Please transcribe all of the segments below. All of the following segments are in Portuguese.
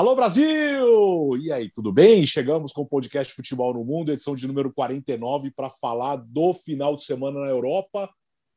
Alô Brasil! E aí, tudo bem? Chegamos com o podcast Futebol no Mundo, edição de número 49, para falar do final de semana na Europa.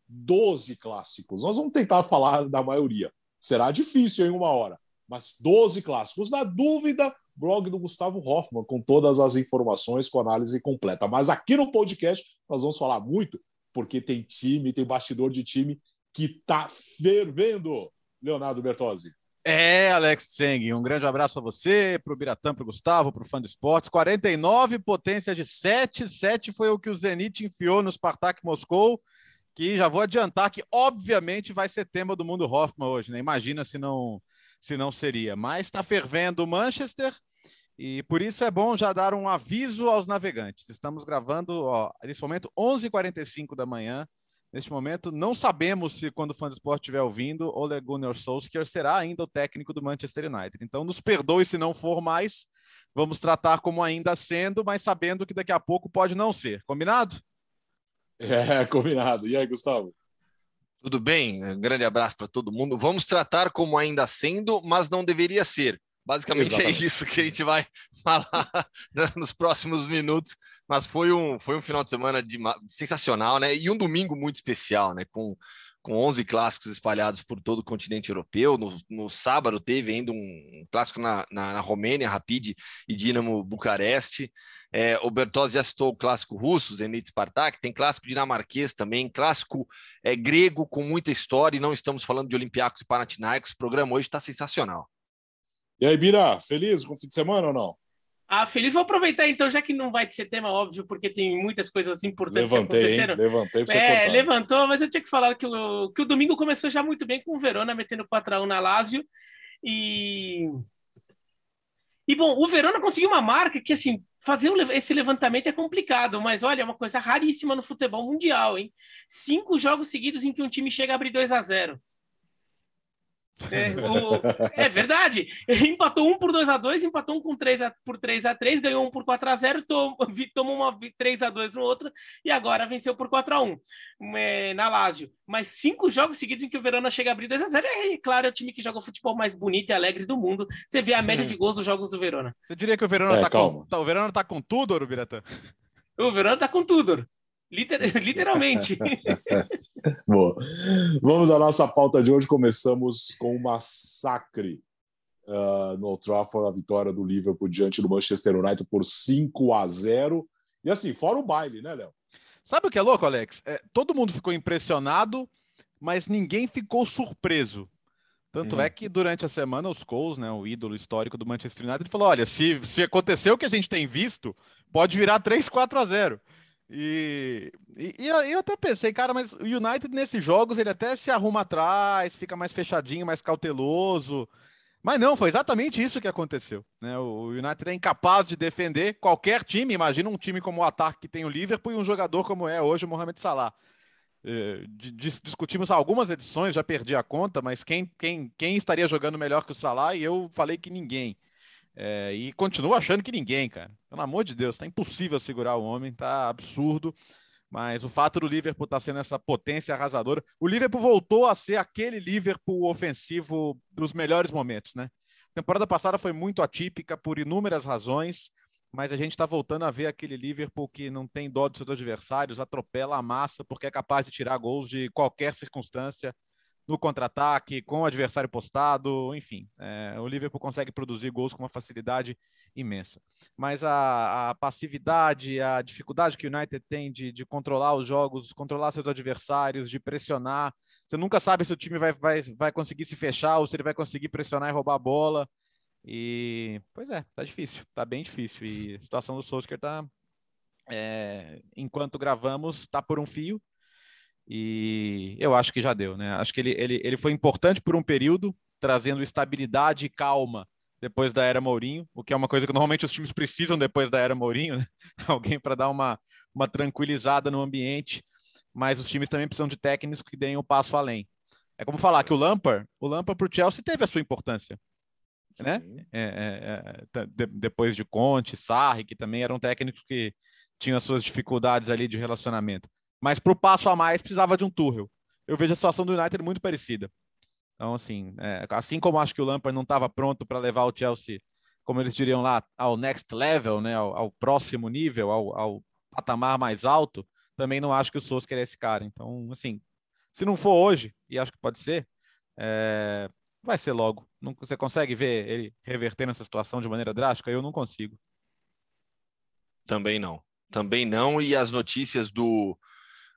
12 clássicos. Nós vamos tentar falar da maioria. Será difícil em uma hora, mas 12 clássicos. Na dúvida, blog do Gustavo Hoffman, com todas as informações, com análise completa. Mas aqui no podcast nós vamos falar muito, porque tem time, tem bastidor de time que está fervendo. Leonardo Bertozzi. É, Alex Tseng, um grande abraço a você, para o Biratã, para o Gustavo, para o Fã de Esportes. 49, potência de 7. 7 foi o que o Zenit enfiou no Spartak Moscou, que já vou adiantar que, obviamente, vai ser tema do Mundo Hoffman hoje, né? Imagina se não, se não seria. Mas está fervendo o Manchester e por isso é bom já dar um aviso aos navegantes. Estamos gravando, ó, nesse momento, 11h45 da manhã. Neste momento, não sabemos se, quando o fã do esporte estiver ouvindo, Ole Gunnar Solskjaer será ainda o técnico do Manchester United. Então, nos perdoe se não for mais. Vamos tratar como ainda sendo, mas sabendo que daqui a pouco pode não ser. Combinado? É, combinado. E aí, Gustavo? Tudo bem? Um grande abraço para todo mundo. Vamos tratar como ainda sendo, mas não deveria ser. Basicamente é Exatamente. é isso que a gente vai falar nos próximos minutos. Mas foi um, foi um final de semana de, sensacional, né? E um domingo muito especial, né? Com, com 11 clássicos espalhados por todo o continente europeu. No, no sábado teve ainda um clássico na, na, na Romênia, Rapid e Dinamo Bucareste. É, o Bertozzi já citou o clássico russo, Zenit Spartak, tem clássico dinamarquês também, clássico é, grego com muita história, e não estamos falando de Olympiacos e Panathinaikos. O programa hoje está sensacional. E aí, Bira, feliz com o fim de semana ou não? Ah, feliz. Vou aproveitar então, já que não vai ser tema óbvio, porque tem muitas coisas importantes Levantei, que aconteceram. Hein? Levantei pra você É, contar. levantou, mas eu tinha que falar que o, que o domingo começou já muito bem com o Verona metendo 4x1 na Lazio. E. E bom, o Verona conseguiu uma marca que, assim, fazer esse levantamento é complicado, mas olha, é uma coisa raríssima no futebol mundial, hein? Cinco jogos seguidos em que um time chega a abrir 2 a 0 é, o, é, verdade. Empatou um por 2 a 2 empatou um com 3 a, por 3 a 3 ganhou um por 4 a 0 tomou, tomou uma 3 a 2 no outro e agora venceu por 4 a 1 é, na Lazio. Mas cinco jogos seguidos em que o Verona chega a abrir 2 a 0 é, claro, é o time que joga o futebol mais bonito e alegre do mundo. Você vê a média de gols dos jogos do Verona. Você diria que o Verona, é, tá, com, tá, o Verona tá com tudo, Urubiratã? O Verona tá com tudo. Liter, literalmente. Boa. Vamos à nossa pauta de hoje. Começamos com um massacre uh, no Old Trafford, a vitória do Liverpool diante do Manchester United por 5 a 0. E assim, fora o baile, né, Léo? Sabe o que é louco, Alex? É, todo mundo ficou impressionado, mas ninguém ficou surpreso. Tanto é uhum. que durante a semana os Coles, né, o ídolo histórico do Manchester United, falou: olha, se, se aconteceu o que a gente tem visto, pode virar 3, 4 a 0. E, e, e, eu até pensei, cara, mas o United nesses jogos ele até se arruma atrás, fica mais fechadinho, mais cauteloso. Mas não, foi exatamente isso que aconteceu. Né? O United é incapaz de defender qualquer time. Imagina um time como o ataque que tem o Liverpool e um jogador como é hoje o Mohamed Salah. É, discutimos algumas edições, já perdi a conta, mas quem, quem, quem estaria jogando melhor que o Salah? E eu falei que ninguém. É, e continuo achando que ninguém, cara. Pelo amor de Deus, tá impossível segurar o homem, tá absurdo. Mas o fato do Liverpool estar tá sendo essa potência arrasadora, o Liverpool voltou a ser aquele Liverpool ofensivo dos melhores momentos, né? A temporada passada foi muito atípica por inúmeras razões, mas a gente está voltando a ver aquele Liverpool que não tem dó dos seus adversários, atropela a massa porque é capaz de tirar gols de qualquer circunstância no contra-ataque, com o adversário postado, enfim, é, o Liverpool consegue produzir gols com uma facilidade imensa. Mas a, a passividade, a dificuldade que o United tem de, de, controlar os jogos, controlar seus adversários, de pressionar, você nunca sabe se o time vai, vai, vai conseguir se fechar ou se ele vai conseguir pressionar e roubar a bola. E, pois é, tá difícil, tá bem difícil. E a situação do Solskjaer tá, é, enquanto gravamos, tá por um fio e eu acho que já deu, né? Acho que ele, ele, ele foi importante por um período, trazendo estabilidade e calma depois da era Mourinho, o que é uma coisa que normalmente os times precisam depois da era Mourinho, né? Alguém para dar uma, uma tranquilizada no ambiente, mas os times também precisam de técnicos que deem um passo além. É como falar que o Lampard, o Lampard para o Chelsea teve a sua importância, né? É, é, é, de, depois de Conte, Sarri, que também eram técnicos que tinham as suas dificuldades ali de relacionamento. Mas para o passo a mais precisava de um Tuchel. Eu vejo a situação do United muito parecida. Então, assim, é, assim como acho que o Lampard não estava pronto para levar o Chelsea como eles diriam lá, ao next level, né, ao, ao próximo nível, ao, ao, patamar mais alto, também não acho que o Solskjaer é esse cara. Então, assim, se não for hoje, e acho que pode ser, é, vai ser logo. Não, você consegue ver ele revertendo essa situação de maneira drástica? Eu não consigo. Também não. Também não. E as notícias do,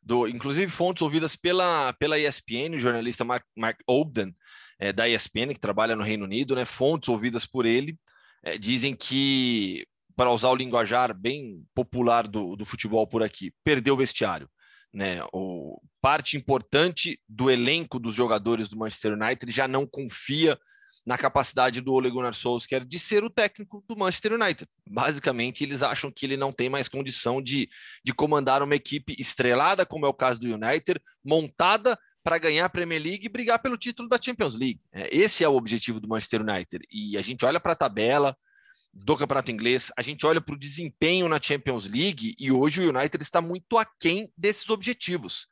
do inclusive fontes ouvidas pela, pela ESPN, o jornalista Mark, Mark Ogden, é, da ESPN, que trabalha no Reino Unido, né, fontes ouvidas por ele, é, dizem que, para usar o linguajar bem popular do, do futebol por aqui, perdeu o vestiário. Né? O, parte importante do elenco dos jogadores do Manchester United já não confia na capacidade do Ole Gunnar Solskjaer de ser o técnico do Manchester United. Basicamente, eles acham que ele não tem mais condição de, de comandar uma equipe estrelada, como é o caso do United, montada para ganhar a Premier League e brigar pelo título da Champions League. É, esse é o objetivo do Manchester United. E a gente olha para a tabela do Campeonato Inglês, a gente olha para o desempenho na Champions League e hoje o United está muito aquém desses objetivos.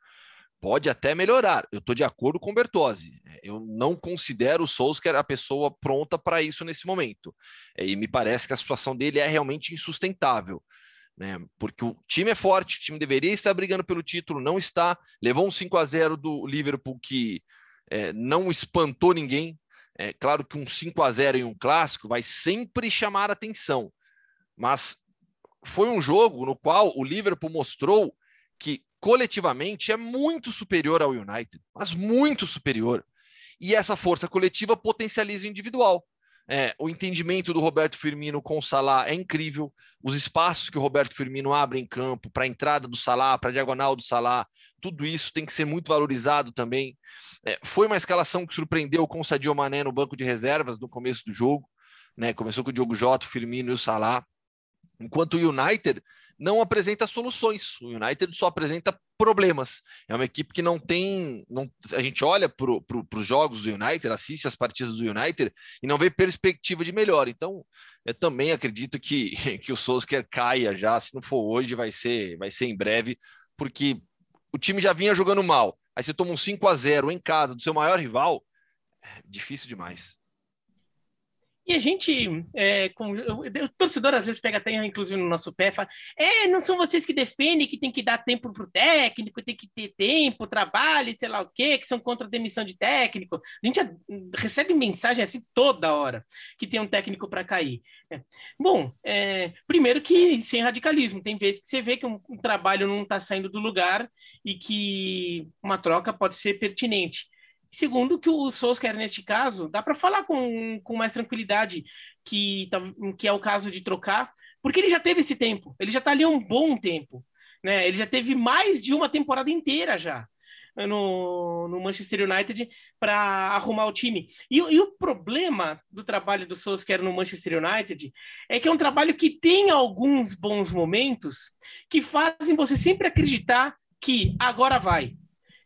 Pode até melhorar, eu estou de acordo com o Bertozzi. É, eu não considero o Solskjaer a pessoa pronta para isso nesse momento. É, e me parece que a situação dele é realmente insustentável né? Porque o time é forte, o time deveria estar brigando pelo título, não está. Levou um 5 a 0 do Liverpool que é, não espantou ninguém. É claro que um 5 a 0 em um clássico vai sempre chamar atenção, mas foi um jogo no qual o Liverpool mostrou que coletivamente é muito superior ao United, mas muito superior. E essa força coletiva potencializa o individual. É, o entendimento do Roberto Firmino com o Salah é incrível. Os espaços que o Roberto Firmino abre em campo para a entrada do Salah, para a diagonal do Salah, tudo isso tem que ser muito valorizado também. É, foi uma escalação que surpreendeu com o Sadio Mané no banco de reservas no começo do jogo. Né? Começou com o Diogo Jota, o Firmino e o Salah. Enquanto o United não apresenta soluções. O United só apresenta problemas. É uma equipe que não tem. Não, a gente olha para os jogos do United, assiste as partidas do United e não vê perspectiva de melhor. Então, eu também acredito que, que o Solskjaer caia já. Se não for hoje, vai ser, vai ser em breve, porque o time já vinha jogando mal. Aí você toma um 5 a 0 em casa do seu maior rival, é difícil demais. E a gente, é, com, o torcedor às vezes pega até, inclusive, no nosso pé, fala: é, não são vocês que defendem que tem que dar tempo para o técnico, tem que ter tempo, trabalho, sei lá o quê, que são contra a demissão de técnico. A gente recebe mensagem assim toda hora que tem um técnico para cair. É. Bom, é, primeiro que sem radicalismo, tem vezes que você vê que um, um trabalho não está saindo do lugar e que uma troca pode ser pertinente. Segundo, que o Solskjaer, neste caso, dá para falar com, com mais tranquilidade que, tá, que é o caso de trocar, porque ele já teve esse tempo, ele já está ali há um bom tempo. Né? Ele já teve mais de uma temporada inteira já no, no Manchester United para arrumar o time. E, e, o problema do trabalho do Solskjaer no Manchester United é que é um trabalho que tem alguns bons momentos que fazem você sempre acreditar que agora vai,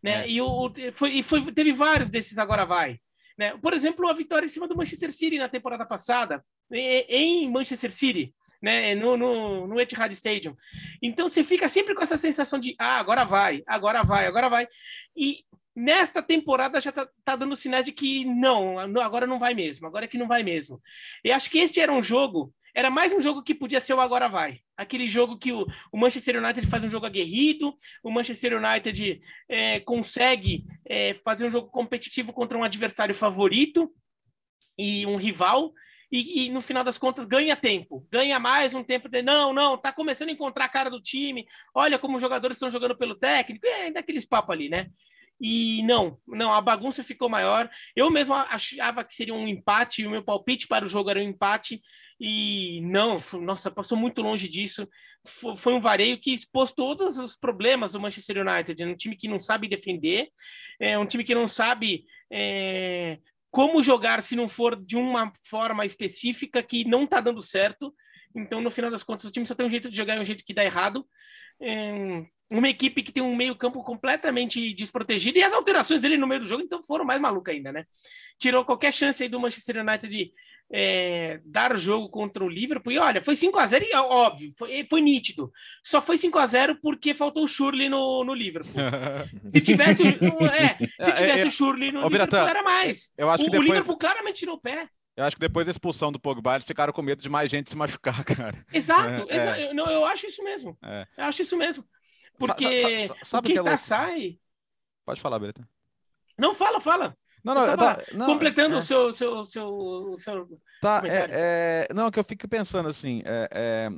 né? É. E o, foi, e foi, teve vários desses agora vai. Né? Por exemplo, a vitória em cima do Manchester City na temporada passada, em Manchester City, né? no, no, no Etihad Stadium. Então você fica sempre com essa sensação de ah, agora vai, agora vai, agora vai. E nesta temporada já tá, tá, dando sinais de que não, agora não vai mesmo, agora é que não vai mesmo. E acho que este era um jogo era mais um jogo que podia ser o agora vai. Aquele jogo que o, o Manchester United faz um jogo aguerrido, o Manchester United é, consegue é, fazer um jogo competitivo contra um adversário favorito e um rival, e, e, no final das contas ganha tempo, ganha mais um tempo de não, não, tá começando a encontrar a cara do time, olha como os jogadores estão jogando pelo técnico, é daqueles papos ali, né? E não, não, a bagunça ficou maior. Eu mesmo achava que seria um empate, o meu palpite para o jogo era um empate, e não, nossa, passou muito longe disso. Foi um vareio que expôs todos os problemas do Manchester United. É um time que não sabe defender, é um time que não sabe é, como jogar se não for de uma forma específica que não está dando certo. Então, no final das contas, o time só tem um jeito de jogar e um jeito que dá errado. É, uma equipe que tem um meio-campo completamente desprotegido e as alterações dele no meio do jogo então foram mais malucas ainda, né? Tirou qualquer chance aí do Manchester United de é, dar jogo contra o Liverpool. E olha, foi 5 a 0 e óbvio, foi, foi nítido. Só foi 5 a 0 porque faltou o Shurley no, no Liverpool. se tivesse, é, se é, tivesse é, o Shurley no Liverpool, era mais. Eu acho o, que depois... o Liverpool claramente tirou o pé. Eu acho que depois da expulsão do Pogba, eles ficaram com medo de mais gente se machucar, cara. Exato, é, exa é. Não, eu acho isso mesmo. É. Eu acho isso mesmo. Porque sa, sa, sabe o que, é sai. Pode falar, Breta. Não, fala, fala. Não, não, tá, não completando é, o seu, seu, seu, seu Tá, é, é, não, que eu fico pensando assim, é, é,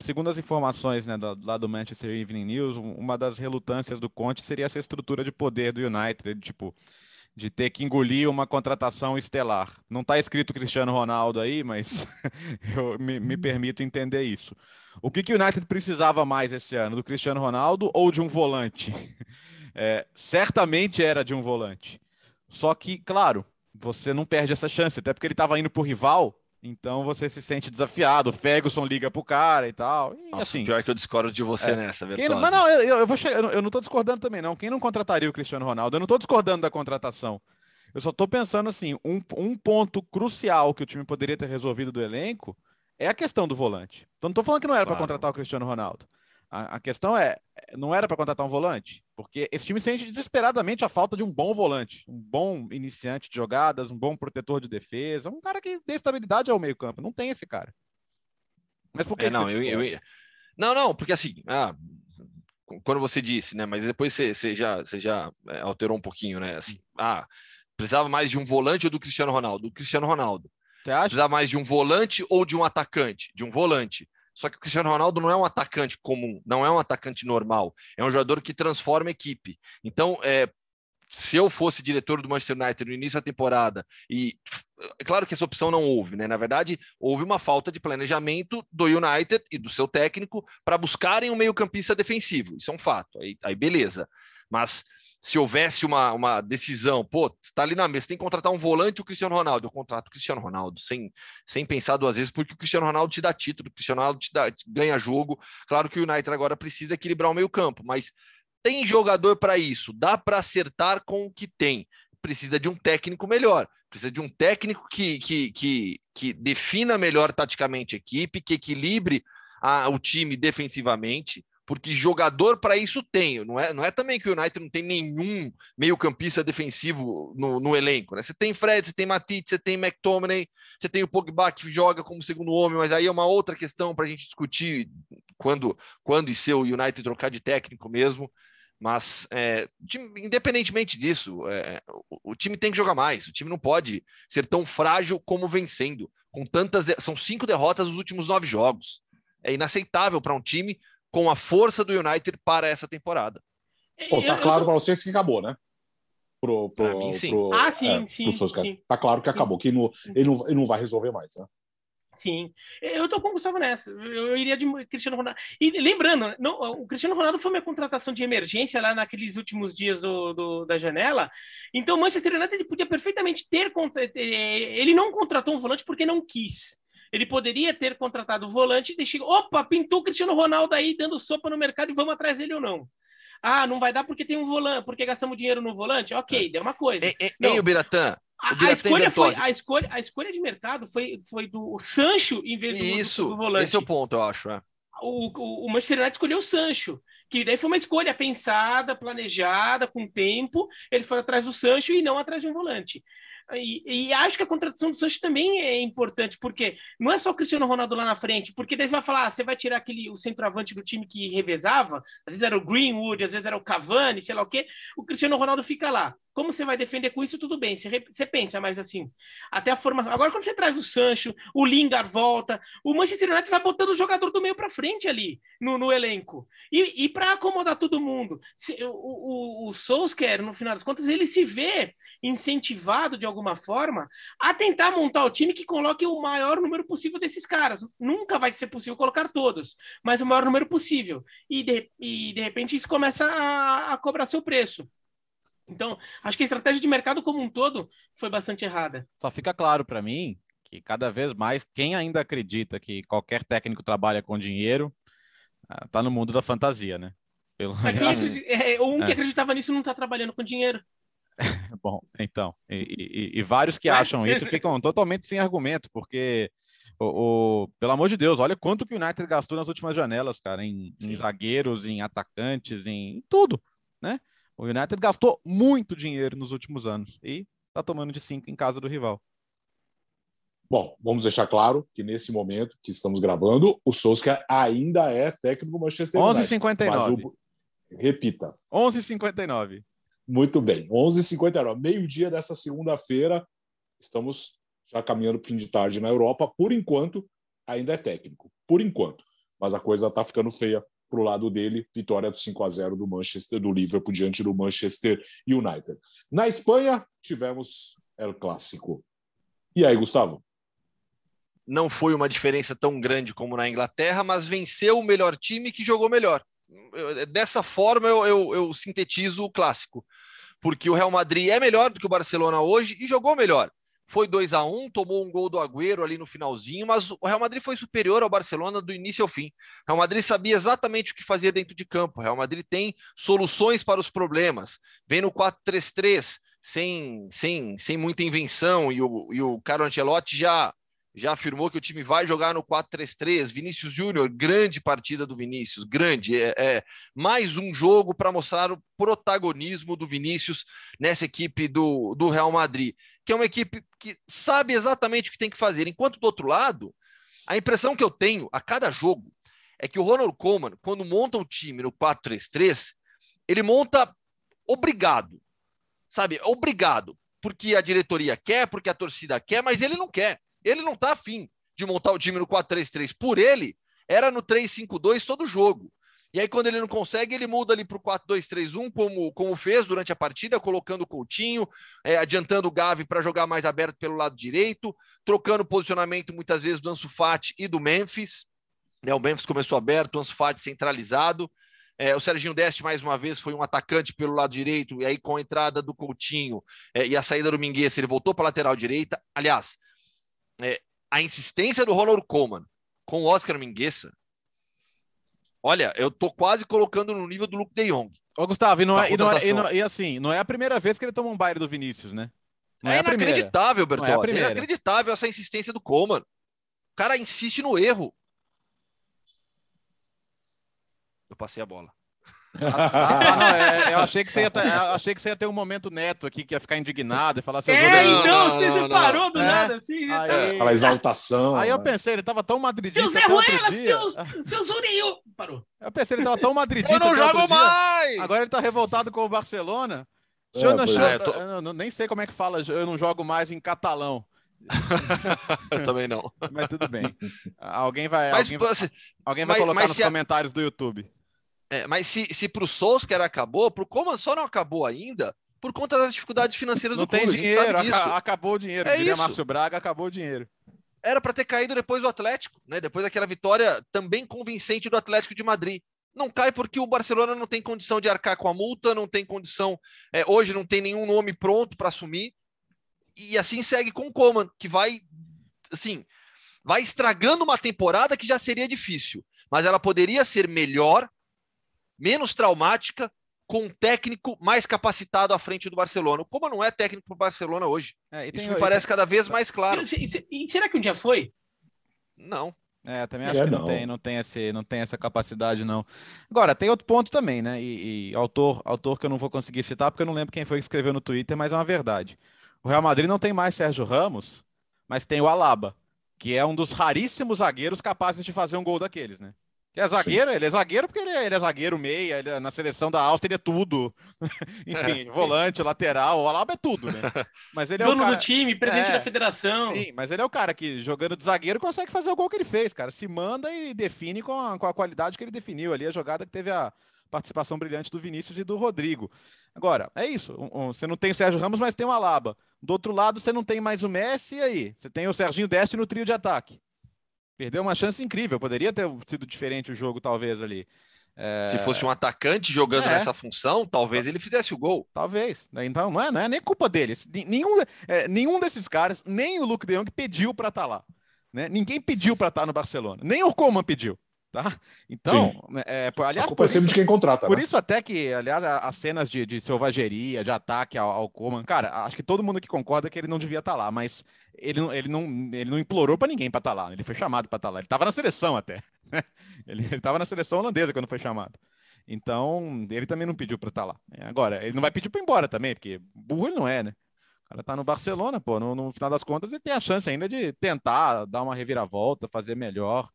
segundo as informações né, do, lá do Manchester Evening News, uma das relutâncias do Conte seria essa estrutura de poder do United, tipo, de ter que engolir uma contratação estelar. Não está escrito Cristiano Ronaldo aí, mas eu me, me, permito entender isso. O que, que o United precisava mais esse ano, do Cristiano Ronaldo ou de um volante? É, certamente era de um volante. Só que, claro, você não perde essa chance, até porque ele estava indo para o rival, então você se sente desafiado. O Ferguson liga pro cara e tal. E, Nossa, assim, pior que eu discordo de você é. nessa, Quem, Mas não, eu, eu vou chegar, eu não estou discordando também, não. Quem não contrataria o Cristiano Ronaldo? Eu não estou discordando da contratação. Eu só estou pensando assim: um, um ponto crucial que o time poderia ter resolvido do elenco é a questão do volante. Então não estou falando que não era claro. para contratar o Cristiano Ronaldo. A, a questão é, não era para contratar um volante? Porque esse time sente desesperadamente a falta de um bom volante, um bom iniciante de jogadas, um bom protetor de defesa, um cara que dê estabilidade ao meio-campo. Não tem esse cara. Mas por que? É, não, eu, eu, não, não, porque assim, ah, quando você disse, né? Mas depois você, você já, você já é, alterou um pouquinho, né? Assim, ah, precisava mais de um volante ou do Cristiano Ronaldo? Do Cristiano Ronaldo. Você acha? Precisava mais de um volante ou de um atacante? De um volante. Só que o Cristiano Ronaldo não é um atacante comum, não é um atacante normal, é um jogador que transforma a equipe. Então, é, se eu fosse diretor do Manchester United no início da temporada, e é claro que essa opção não houve, né? Na verdade, houve uma falta de planejamento do United e do seu técnico para buscarem um meio-campista defensivo. Isso é um fato. Aí, aí beleza. Mas se houvesse uma, uma decisão, pô, está ali na mesa, tem que contratar um volante o Cristiano Ronaldo. Eu contrato o Cristiano Ronaldo, sem, sem pensar duas vezes, porque o Cristiano Ronaldo te dá título, o Cristiano Ronaldo te, dá, te ganha jogo. Claro que o United agora precisa equilibrar o meio campo, mas tem jogador para isso, dá para acertar com o que tem. Precisa de um técnico melhor, precisa de um técnico que, que, que, que defina melhor taticamente a equipe, que equilibre a, o time defensivamente porque jogador para isso tem. Não é, não é também que o United não tem nenhum meio-campista defensivo no, no elenco. Né? Você tem Fred, você tem Matite, você tem McTominay, você tem o Pogba que joga como segundo homem, mas aí é uma outra questão para a gente discutir quando, quando e se o United trocar de técnico mesmo. Mas, é, independentemente disso, é, o, o, time tem que jogar mais. O time não pode ser tão frágil como vencendo. Com tantas, são cinco derrotas nos últimos nove jogos. É inaceitável para um time com a força do United para essa temporada. Pô, tá claro para vocês que acabou, né? Pro, pro, mim, sim. Pro, ah, sim, é, sim, sim. Tá claro que acabou, que não, ele, não, ele não vai resolver mais, né? Sim, eu tô com o Gustavo nessa. Eu, eu, iria de Cristiano Ronaldo. E lembrando, não, o Cristiano Ronaldo foi minha contratação de emergência lá naqueles últimos dias do, do da janela. Então, o Manchester United ele podia perfeitamente ter. Ele não contratou um volante porque não quis. Ele poderia ter contratado o volante e chegou, opa, pintou o Cristiano Ronaldo aí dando sopa no mercado e vamos atrás dele ou não. Ah, não vai dar porque tem um volante, porque gastamos dinheiro no volante? Ok, é. deu uma coisa. Ei, ei o Biratã? A, a, escolha foi, a, escolha, a escolha de mercado foi, foi do Sancho em vez do, Isso, do, volante. Esse é o ponto, eu acho. É. O, o, o Manchester United escolheu o Sancho, que daí foi uma escolha pensada, planejada, com tempo. Eles foram atrás do Sancho e não atrás de um volante. E, e, acho que a contratação do Sancho também é importante, porque não é só o Cristiano Ronaldo lá na frente, porque daí você vai falar, ah, você vai tirar aquele o centroavante do time que revezava, às vezes era o Greenwood, às vezes era o Cavani, sei lá o quê, o Cristiano Ronaldo fica lá. Como você vai defender com isso, tudo bem, você, você pensa, mas assim, até a forma. Agora, quando você traz o Sancho, o Lingard volta, o Manchester United vai botando o jogador do meio para frente ali no, no elenco. E, e para acomodar todo mundo, se, o, o, o Solskjaer, no final das contas, ele se vê incentivado de alguma forma a tentar montar o time que coloque o maior número possível desses caras. Nunca vai ser possível colocar todos, mas o maior número possível. E de, e de repente isso começa a, a cobrar seu preço. Então, acho que a estratégia de mercado como um todo foi bastante errada. Só fica claro para mim que cada vez mais quem ainda acredita que qualquer técnico trabalha com dinheiro está no mundo da fantasia, né? Pelo... É, um que é. acreditava nisso não está trabalhando com dinheiro. Bom, então, e, e, e vários que acham isso ficam totalmente sem argumento, porque o, o, pelo amor de Deus, olha quanto que o United gastou nas últimas janelas, cara, em, em zagueiros, em atacantes, em, em, tudo, né? O United gastou muito dinheiro nos últimos anos e tá tomando de cinco em casa do rival. Bom, vamos deixar claro que nesse momento que estamos gravando, o Solskjaer ainda é técnico do Manchester United. 11h59. O... Repita. 11h59. Muito bem. 11h59. Meio-dia dessa segunda-feira, estamos já caminhando para o fim de tarde na Europa. Por enquanto, ainda é técnico. Por enquanto. Mas a coisa está ficando feia para o lado dele. Vitória do 5 a 0 do Manchester, do Liverpool, diante do Manchester United. Na Espanha, tivemos El Clássico. E aí, Gustavo? não foi uma diferença tão grande como na Inglaterra, mas venceu o melhor time que jogou melhor. Dessa forma, eu, eu, eu sintetizo o clássico, porque o Real Madrid é melhor do que o Barcelona hoje e jogou melhor. Foi 2 a 1 tomou um gol do Agüero ali no finalzinho, mas o Real Madrid foi superior ao Barcelona do início ao fim. O Real Madrid sabia exatamente o que fazia dentro de campo. O Real Madrid tem soluções para os problemas. Vem no 4-3-3, sem, sem, sem muita invenção, e o, e o Carlo Ancelotti já já afirmou que o time vai jogar no 4-3-3. Vinícius Júnior, grande partida do Vinícius, grande. É, é mais um jogo para mostrar o protagonismo do Vinícius nessa equipe do, do Real Madrid, que é uma equipe que sabe exatamente o que tem que fazer. Enquanto do outro lado, a impressão que eu tenho a cada jogo é que o Ronald Koeman, quando monta o time no 4-3-3, ele monta obrigado, sabe? Obrigado, porque a diretoria quer, porque a torcida quer, mas ele não quer. Ele não está afim de montar o time no 4-3-3. Por ele, era no 3-5-2 todo jogo. E aí, quando ele não consegue, ele muda ali para o 4-2-3-1, como, como fez durante a partida, colocando o Coutinho, é, adiantando o Gavi para jogar mais aberto pelo lado direito, trocando posicionamento muitas vezes do Ansu Fati e do Memphis. É, o Memphis começou aberto, o Ansu Fati centralizado. É, o Serginho Deste, mais uma vez, foi um atacante pelo lado direito, e aí com a entrada do Coutinho é, e a saída do Minguez, ele voltou para a lateral direita. Aliás, é, a insistência do Ronald Koeman com o Oscar Mingueza, olha, eu tô quase colocando no nível do Luke de Jong. Ô, Gustavo, e, não é, e, não é, e, não, e, assim, não é a primeira vez que ele toma um baile do Vinícius, né? Não é, é inacreditável, Bertozzi. É, é inacreditável essa insistência do Coman. O cara insiste no erro. Eu passei a bola. Ah, não, é, eu achei que, você ia ter, achei que você ia ter um momento neto aqui, que ia ficar indignado e falar seu É, então, não, você não, separou não. do é, nada, assim. Aí, é. Aquela exaltação. Aí eu né? pensei, ele tava tão madridista. Seu Zé Ruela, seus, seus Zurinho. Parou. Eu pensei, ele tava tão madridista. Eu não jogo mais! Agora ele tá revoltado com o Barcelona. É, eu, não, é, tô... eu nem sei como é que fala, eu não jogo mais em catalão. eu também não. Mas tudo bem. Alguém vai, mas, alguém, alguém vai mas, colocar mas nos comentários a... do YouTube. É, mas se, se para o Solskjaer acabou, para o Coman só não acabou ainda por conta das dificuldades financeiras não do clube. Não tem dinheiro, aca acabou o dinheiro. É isso. Márcio Braga, acabou o dinheiro. Era para ter caído depois do Atlético, né? Depois daquela vitória também convincente do Atlético de Madrid. Não cai porque o Barcelona não tem condição de arcar com a multa, não tem condição. É, hoje não tem nenhum nome pronto para assumir. E assim segue com o Coman, que vai, assim, vai estragando uma temporada que já seria difícil, mas ela poderia ser melhor menos traumática, com um técnico mais capacitado à frente do Barcelona. Como não é técnico para o Barcelona hoje? É, Isso me parece cada vez mais claro. E, será que um dia foi? Não. É, também acho é, que não, não, tem, não tem, esse, não tem essa capacidade, não. Agora, tem outro ponto também, né? E, e, autor, autor que eu não vou conseguir citar, porque eu não lembro quem foi que escreveu no Twitter, mas é uma verdade. O Real Madrid não tem mais Sérgio Ramos, mas tem o Alaba, que é um dos raríssimos zagueiros capazes de fazer um gol daqueles, né? Que é zagueiro, Sim. ele é zagueiro porque ele é, ele é zagueiro meia, ele é, na seleção da Áustria ele é tudo. Enfim, é. volante, lateral, o Alaba é tudo, né? Mas ele é Dono o cara... do time, presidente é. da federação. Sim, mas ele é o cara que jogando de zagueiro consegue fazer o gol que ele fez, cara. Se manda e define com a, com a qualidade que ele definiu ali, a jogada que teve a participação brilhante do Vinícius e do Rodrigo. Agora, é isso. Um, um, você não tem o Sérgio Ramos, mas tem o Alaba. Do outro lado, você não tem mais o Messi, e aí? Você tem o Serginho Deste no trio de ataque. Perdeu uma chance incrível. Poderia ter sido diferente o jogo, talvez, ali. É... Se fosse um atacante jogando é. nessa função, talvez ele fizesse o gol. Talvez. Então não é, não é nem culpa deles. Nenhum, é, nenhum desses caras, nem o Luke de Jong pediu para estar tá lá. Né? Ninguém pediu para estar tá no Barcelona. Nem o Coman pediu. Tá? Então, né, é, aliás, a culpa é sempre isso, de quem contrata. Por né? isso, até que, aliás, as cenas de, de selvageria, de ataque ao, ao Coman, cara, acho que todo mundo que concorda que ele não devia estar tá lá, mas ele, ele, não, ele não implorou para ninguém para estar tá lá. Ele foi chamado para estar tá lá. Ele estava na seleção até. Né? Ele estava na seleção holandesa quando foi chamado. Então, ele também não pediu para estar lá. Agora, ele não vai pedir para ir embora também, porque burro ele não é, né? cara tá no Barcelona, pô. No, no, final das contas, ele tem a chance ainda de tentar dar uma reviravolta, fazer melhor.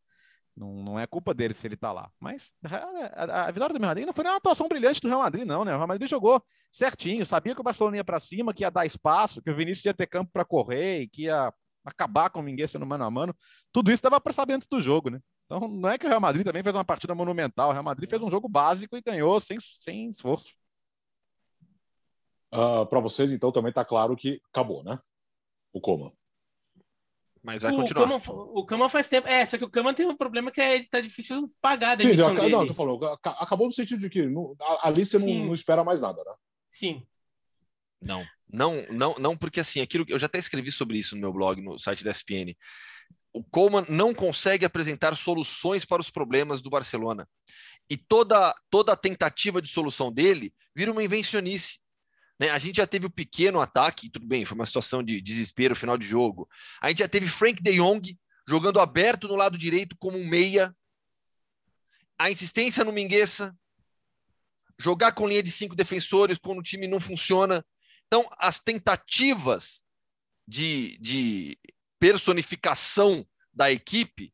Não, não é culpa dele se ele tá lá. Mas a, a, a vitória do Real Madrid não foi uma atuação brilhante do Real Madrid, não, né? O Real Madrid jogou certinho, sabia que o Barcelona ia para cima, que ia dar espaço, que o Vinícius ia ter campo para correr e que ia acabar com o Mingueza no mano a mano. Tudo isso dava para saber antes do jogo, né? Então não é que o Real Madrid também fez uma partida monumental. O Real Madrid fez um jogo básico e ganhou sem, sem esforço. Uh, ah, para vocês, então, também está claro que acabou, né? O Coma. Mas vai o continuar. Cama, o faz tempo. É, só que o Cama tem um problema que é, tá difícil pagar a demissão Sim, dele. Não, tu falou, acabou no sentido de que no, ali você não, não, espera mais nada, né? Sim. Não, não, não, não, porque assim, aquilo eu já até escrevi sobre isso no meu blog, no site da SPN. O Coleman não consegue apresentar soluções para os problemas do Barcelona. E toda, toda a tentativa de solução dele vira uma invencionice. Né? A gente já teve o pequeno ataque, tudo bem, foi uma situação de desespero final de jogo. A gente já teve Frank de Jong jogando aberto no lado direito como um meia. A insistência no Mingueça. Jogar com linha de cinco defensores quando o time não funciona. Então, as tentativas de, de personificação da equipe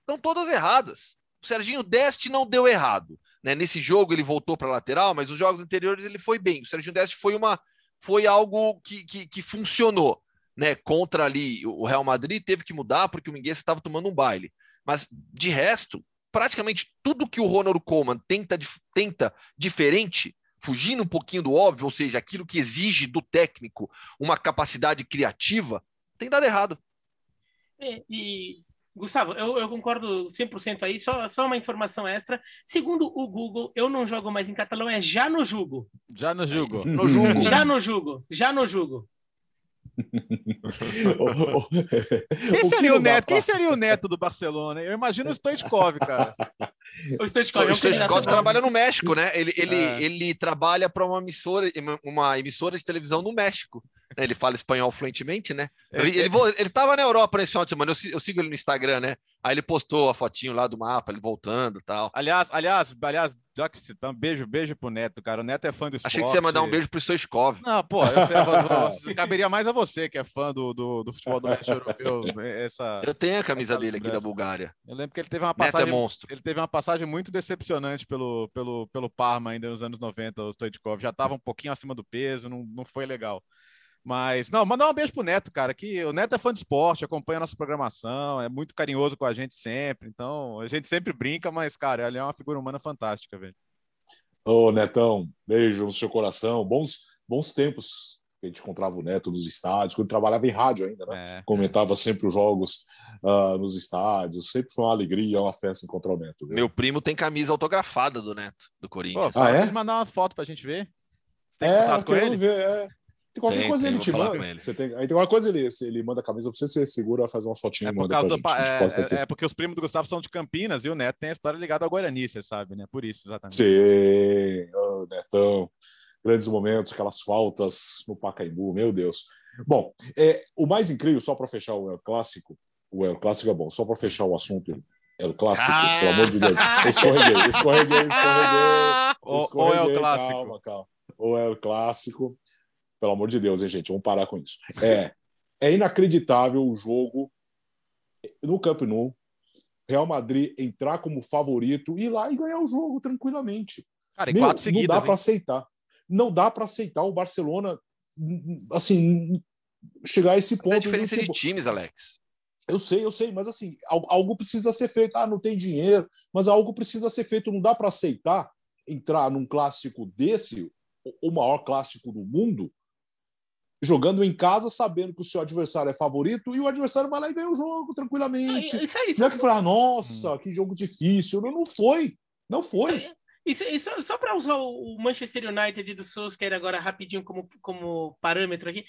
estão todas erradas. O Serginho Deste não deu errado. Né? Nesse jogo ele voltou para lateral, mas os jogos anteriores ele foi bem. O Sérgio Deste foi uma foi algo que, que, que, funcionou. Né? Contra ali o Real Madrid teve que mudar porque o Minguez estava tomando um baile. Mas de resto, praticamente tudo que o Ronald Koeman tenta, tenta diferente, fugindo um pouquinho do óbvio, ou seja, aquilo que exige do técnico uma capacidade criativa, tem dado errado. É, e Gustavo, eu, eu concordo 100% aí, só, só uma informação extra. Segundo o Google, eu não jogo mais em catalão, é já no jugo. Já no jugo. No jugo. Já no jugo. Já no jugo. Quem seria o, neto? Quem seria o neto do Barcelona? Eu imagino o Stoichkov, cara. O Stoichkov, é o Stoichkov trabalha no México, né? Ele, ele, é. ele trabalha para uma emissora, uma emissora de televisão no México. Ele fala espanhol fluentemente, né? Ele, ele, ele tava na Europa nesse final de semana, eu, eu, sigo ele no Instagram, né? Aí ele postou a fotinho lá do mapa, ele voltando e tal. Aliás, aliás, aliás, já que um beijo, beijo pro Neto, cara. O Neto é fã do esporte. Achei que você ia mandar um beijo pro Soiskov. Não, pô, eu caberia mais a você, que é fã do, do, do futebol do leste europeu. Essa, eu tenho a camisa dele aqui da Bulgária. Eu lembro que ele teve uma passagem. Neto é monstro. Ele teve uma passagem muito decepcionante pelo, pelo, pelo Parma ainda nos anos 90, o Stoichkov. Já tava um pouquinho acima do peso, não, não foi legal. Mas, não, mandar um beijo pro Neto, cara, que o Neto é fã de esporte, acompanha a nossa programação, é muito carinhoso com a gente sempre. Então, a gente sempre brinca, mas, cara, ele é uma figura humana fantástica, velho. Ô, Netão, beijo no seu coração. Bons, bons tempos que a gente encontrava o Neto nos estádios, quando trabalhava em rádio ainda, né? É. Comentava sempre os jogos uh, nos estádios, sempre foi uma alegria, uma festa encontrar o Neto. Viu? Meu primo tem camisa autografada do Neto, do Corinthians. Pô, ah, é? mandar umas fotos pra gente ver. Você tem é, contato com ele? Ver, é. Tem qualquer tem, coisa tem, ele te manda. Você tem, aí tem uma coisa ele, ele manda a camisa pra você, você segura, faz uma fotinha é por causa do, gente, é, é, porque os primos do Gustavo são de Campinas e o Neto tem a história ligada ao Guarani, você sabe, né? Por isso, exatamente. Sim, oh, Netão. Grandes momentos, aquelas faltas no Pacaembu, meu Deus. Bom, é, o mais incrível, só para fechar o El Clássico, o El Clássico é bom, só para fechar o assunto El Clássico, ah! pelo amor de Deus. Escorreguei, escorreguei, escorreguei. Ou é o Clássico. Calma, calma. Ou é o Clássico. Pelo amor de Deus, hein, gente? Vamos parar com isso. É, é inacreditável o jogo no Camp Nou, Real Madrid entrar como favorito e ir lá e ganhar o jogo tranquilamente. Cara, em Meu, quatro seguidas, não dá para aceitar. Não dá para aceitar o Barcelona assim chegar a esse ponto. É a diferença de times, Alex. Eu sei, eu sei, mas assim, algo precisa ser feito. Ah, não tem dinheiro, mas algo precisa ser feito. Não dá para aceitar entrar num clássico desse, o maior clássico do mundo, jogando em casa, sabendo que o seu adversário é favorito, e o adversário vai lá e ganha o jogo tranquilamente. Não, isso aí, isso não é que falar, nossa, hum. que jogo difícil. Não, não foi. Não foi. Isso, isso, só para usar o Manchester United do Solskjaer agora rapidinho como, como parâmetro aqui.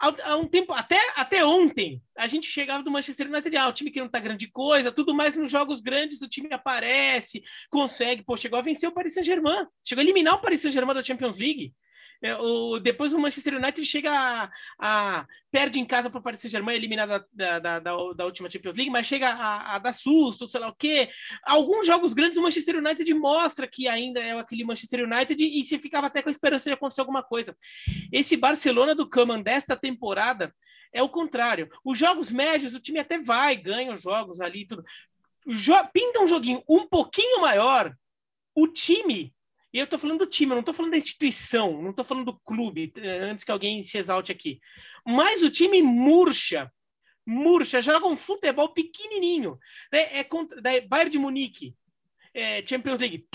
Há, há, um tempo, até, até ontem, a gente chegava do Manchester United, ah, o time que não tá grande coisa, tudo mais nos jogos grandes, o time aparece, consegue, pô, chegou a vencer o Paris Saint-Germain, chegou a eliminar o Paris Saint-Germain da Champions League. É, o, depois o Manchester United chega a, a perde em casa para o Paris Saint-Germain, eliminado da, da, da, da, última Champions League, mas chega a, a, dar susto, sei lá o quê. Alguns jogos grandes o Manchester United mostra que ainda é aquele Manchester United e se ficava até com a esperança de acontecer alguma coisa. Esse Barcelona do Kaman desta temporada é o contrário. Os jogos médios, o time até vai, ganha os jogos ali, tudo. Jo pinta um joguinho um pouquinho maior, o time e eu estou falando do time, eu não estou falando da instituição, não estou falando do clube, eh, antes que alguém se exalte aqui. Mas o time murcha, murcha, joga um futebol pequenininho. Né? É contra, daí Bayern de Munique, é, Champions League.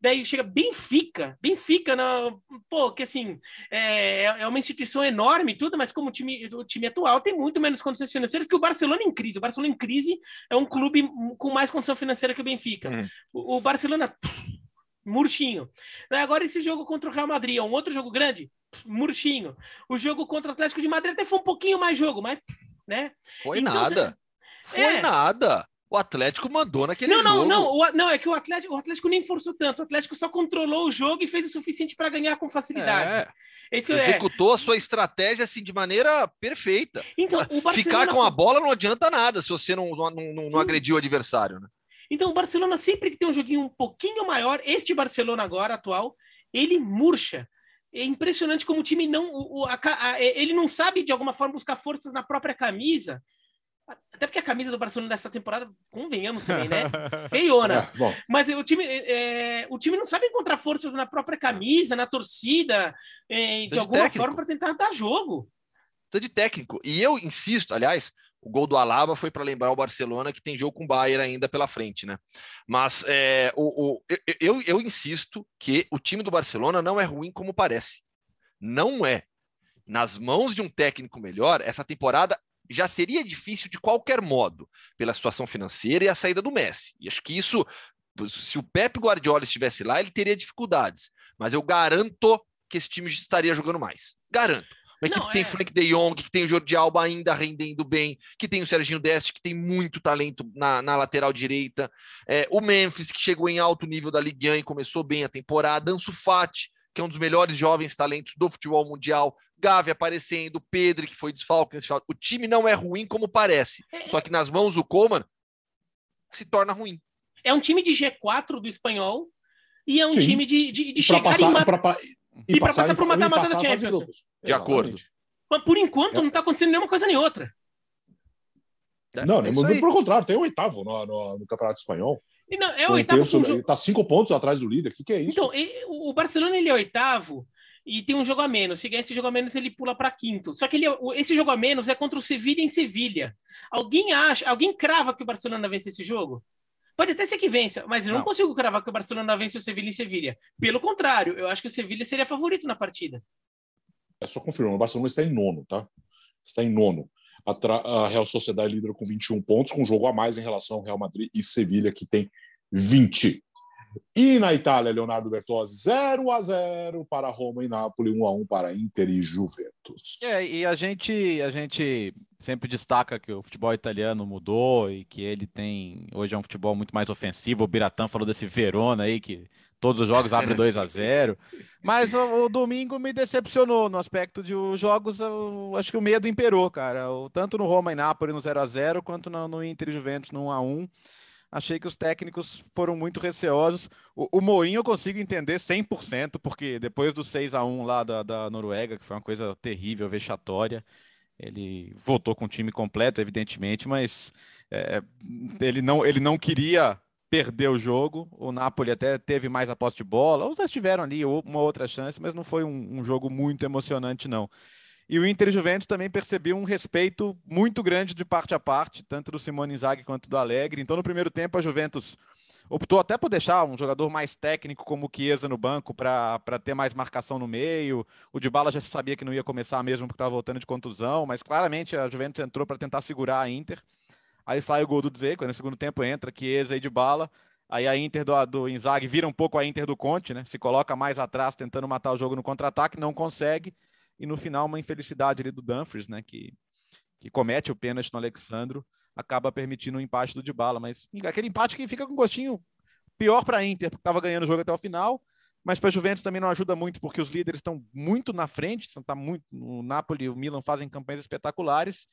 Daí chega Benfica, Benfica, não, pô, que assim, é, é uma instituição enorme tudo, mas como o time, o time atual tem muito menos condições financeiras que o Barcelona em crise. O Barcelona em crise é um clube com mais condição financeira que o Benfica. Hum. O, o Barcelona murchinho. Agora esse jogo contra o Real Madrid é um outro jogo grande, murchinho. O jogo contra o Atlético de Madrid até foi um pouquinho mais jogo, mas, né? Foi então, nada. Você... Foi é... nada. O Atlético mandou naquele não, jogo. Não, não, não, é que o Atlético, o Atlético nem forçou tanto. O Atlético só controlou o jogo e fez o suficiente para ganhar com facilidade. É. é Executou é. a sua estratégia assim de maneira perfeita. Então. Ficar com a bola não adianta nada se você não, não, não, não agrediu o adversário. Né? Então, o Barcelona, sempre que tem um joguinho um pouquinho maior, este Barcelona agora, atual, ele murcha. É impressionante como o time não. O, a, a, ele não sabe, de alguma forma, buscar forças na própria camisa. Até porque a camisa do Barcelona dessa temporada, convenhamos também, né? Feiona. É, Mas o time, é, o time não sabe encontrar forças na própria camisa, na torcida, é, de alguma técnico. forma, para tentar dar jogo. Precisa de técnico. E eu insisto, aliás, o gol do Alaba foi para lembrar o Barcelona que tem jogo com o Bayern ainda pela frente, né? Mas é, o, o, eu, eu insisto que o time do Barcelona não é ruim como parece. Não é. Nas mãos de um técnico melhor, essa temporada já seria difícil de qualquer modo, pela situação financeira e a saída do Messi. E acho que isso, se o Pep Guardiola estivesse lá, ele teria dificuldades. Mas eu garanto que esse time estaria jogando mais. Garanto. Uma equipe que tem é... Frank De Jong, que tem o Jordi Alba ainda rendendo bem, que tem o Serginho Deste, que tem muito talento na, na lateral direita. É, o Memphis, que chegou em alto nível da Ligue 1 e começou bem a temporada. Ansu Fati, que é um dos melhores jovens talentos do futebol mundial. Gavi aparecendo, Pedro, que foi desfalque nesse final. O time não é ruim como parece. É... Só que nas mãos do Coman se torna ruim. É um time de G4 do espanhol e é um Sim. time de, de, de chegar passar, em... pra, e, e para passar para o mata-mata da Champions. De acordo. Mas por enquanto é. não está acontecendo nenhuma coisa nem outra. É, não, é pelo contrário, tem o oitavo no, no, no Campeonato Espanhol. E não, é o oitavo. Terço, Ele está cinco pontos atrás do líder. O que, que é isso? Então, o Barcelona ele é oitavo e tem um jogo a menos. Se ganhar esse jogo a menos, ele pula para quinto. Só que ele, é, esse jogo a menos é contra o Sevilha em Sevilha. Alguém acha, alguém crava que o Barcelona vence esse jogo? Pode até ser que vença, mas eu não, não. consigo cravar que o Barcelona vence o Sevilha em Sevilha. Pelo contrário, eu acho que o Sevilha seria favorito na partida. É só confirmar, o Barcelona está em nono, tá? Está em nono. A, Real Sociedade líder com 21 pontos, com um jogo a mais em relação ao Real Madrid e Sevilha, que tem 20. E na Itália, Leonardo Bertozzi, 0 a 0 para Roma e Nápoles, 1 a 1 para Inter e Juventus. É, e a gente, a gente sempre destaca que o futebol italiano mudou e que ele tem hoje é um futebol muito mais ofensivo. O Biratã falou desse Verona aí que todos os jogos abrem 2 a 0. Mas o, o, domingo me decepcionou no aspecto de os jogos, eu, acho que o medo imperou, cara. O, tanto no Roma e Nápoles no 0 a 0 quanto no, no Inter e Juventus no 1 a 1 achei que os técnicos foram muito receosos. O, o Mourinho eu consigo entender 100%, porque depois do 6 a 1 lá da, da Noruega, que foi uma coisa terrível, vexatória, ele voltou com o time completo, evidentemente, mas é, ele, não, ele não queria perder o jogo. O Napoli até teve mais a posse de bola, os tiveram ali uma outra chance, mas não foi um, um jogo muito emocionante, não. E o Inter e Juventus também percebiu um respeito muito grande de parte a parte, tanto do Simone Inzaghi quanto do Alegre. Então, no primeiro tempo, a Juventus optou até por deixar um jogador mais técnico como o Chiesa no banco para ter mais marcação no meio. O Dybala já sabia que não ia começar mesmo porque estava voltando de contusão, mas claramente a Juventus entrou para tentar segurar a Inter. Aí sai o gol do Dzeko, no segundo tempo entra Chiesa e Dybala. Aí a Inter do, do Inzaghi vira um pouco a Inter do Conte, né? Se coloca mais atrás tentando matar o jogo no contra-ataque, não consegue e no final uma infelicidade ali do Dumfries, né, que, que comete o pênalti no Alexandro, acaba permitindo o um empate do Dybala, mas aquele empate que fica com gostinho pior para a Inter, porque estava ganhando o jogo até o final, mas para a Juventus também não ajuda muito, porque os líderes estão muito na frente, tá muito, o Napoli e o Milan fazem campanhas espetaculares.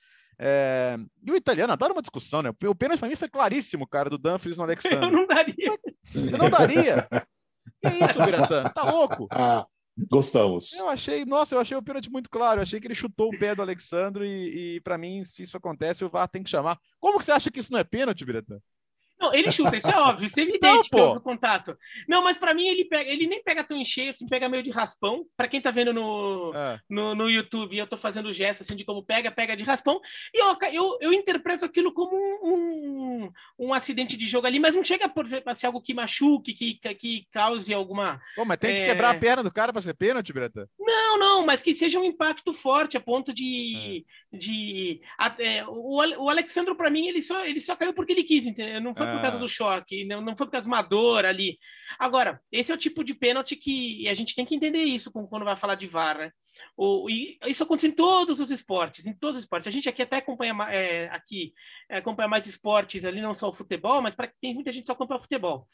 É... E o italiano adora uma discussão, né? O pênalti para mim foi claríssimo, cara, do Dumfries no Alexandre. Eu não daria. Eu não daria. que isso, Biratã? Tá louco? Ah, gostamos. Eu achei, nossa, eu achei o pênalti muito claro. Eu achei que ele chutou o pé do Alexandre e, e para mim, se isso acontece, o VAR tem que chamar. Como que você acha que isso não é pênalti, Biratã? Não, ele chuta, isso é óbvio, isso é evidente não, que houve contato. Não, mas para mim ele pega, ele nem pega tão em cheio, assim, pega meio de raspão. Para quem tá vendo no, é. no, no, YouTube, eu tô fazendo gesto assim de como pega, pega de raspão. E eu, eu, eu interpreto aquilo como um, um, um, acidente de jogo ali, mas não chega por exemplo, a ser algo que machuque, que, que cause alguma. Pô, mas tem que é... quebrar a perna do cara para ser pênalti, Breta? Não, não, mas que seja um impacto forte a ponto de. É. de é, o, o Alexandre, para mim, ele só, ele só caiu porque ele quis, entendeu? Não foi por causa ah. do choque, não, não foi por causa de uma dor ali. Agora, esse é o tipo de pênalti que a gente tem que entender isso quando vai falar de VAR, né? O, e isso acontece em todos os esportes, em todos os esportes. A gente aqui até acompanha é, aqui é, acompanha mais esportes ali, não só o futebol, mas para tem muita gente só acompanha o futebol.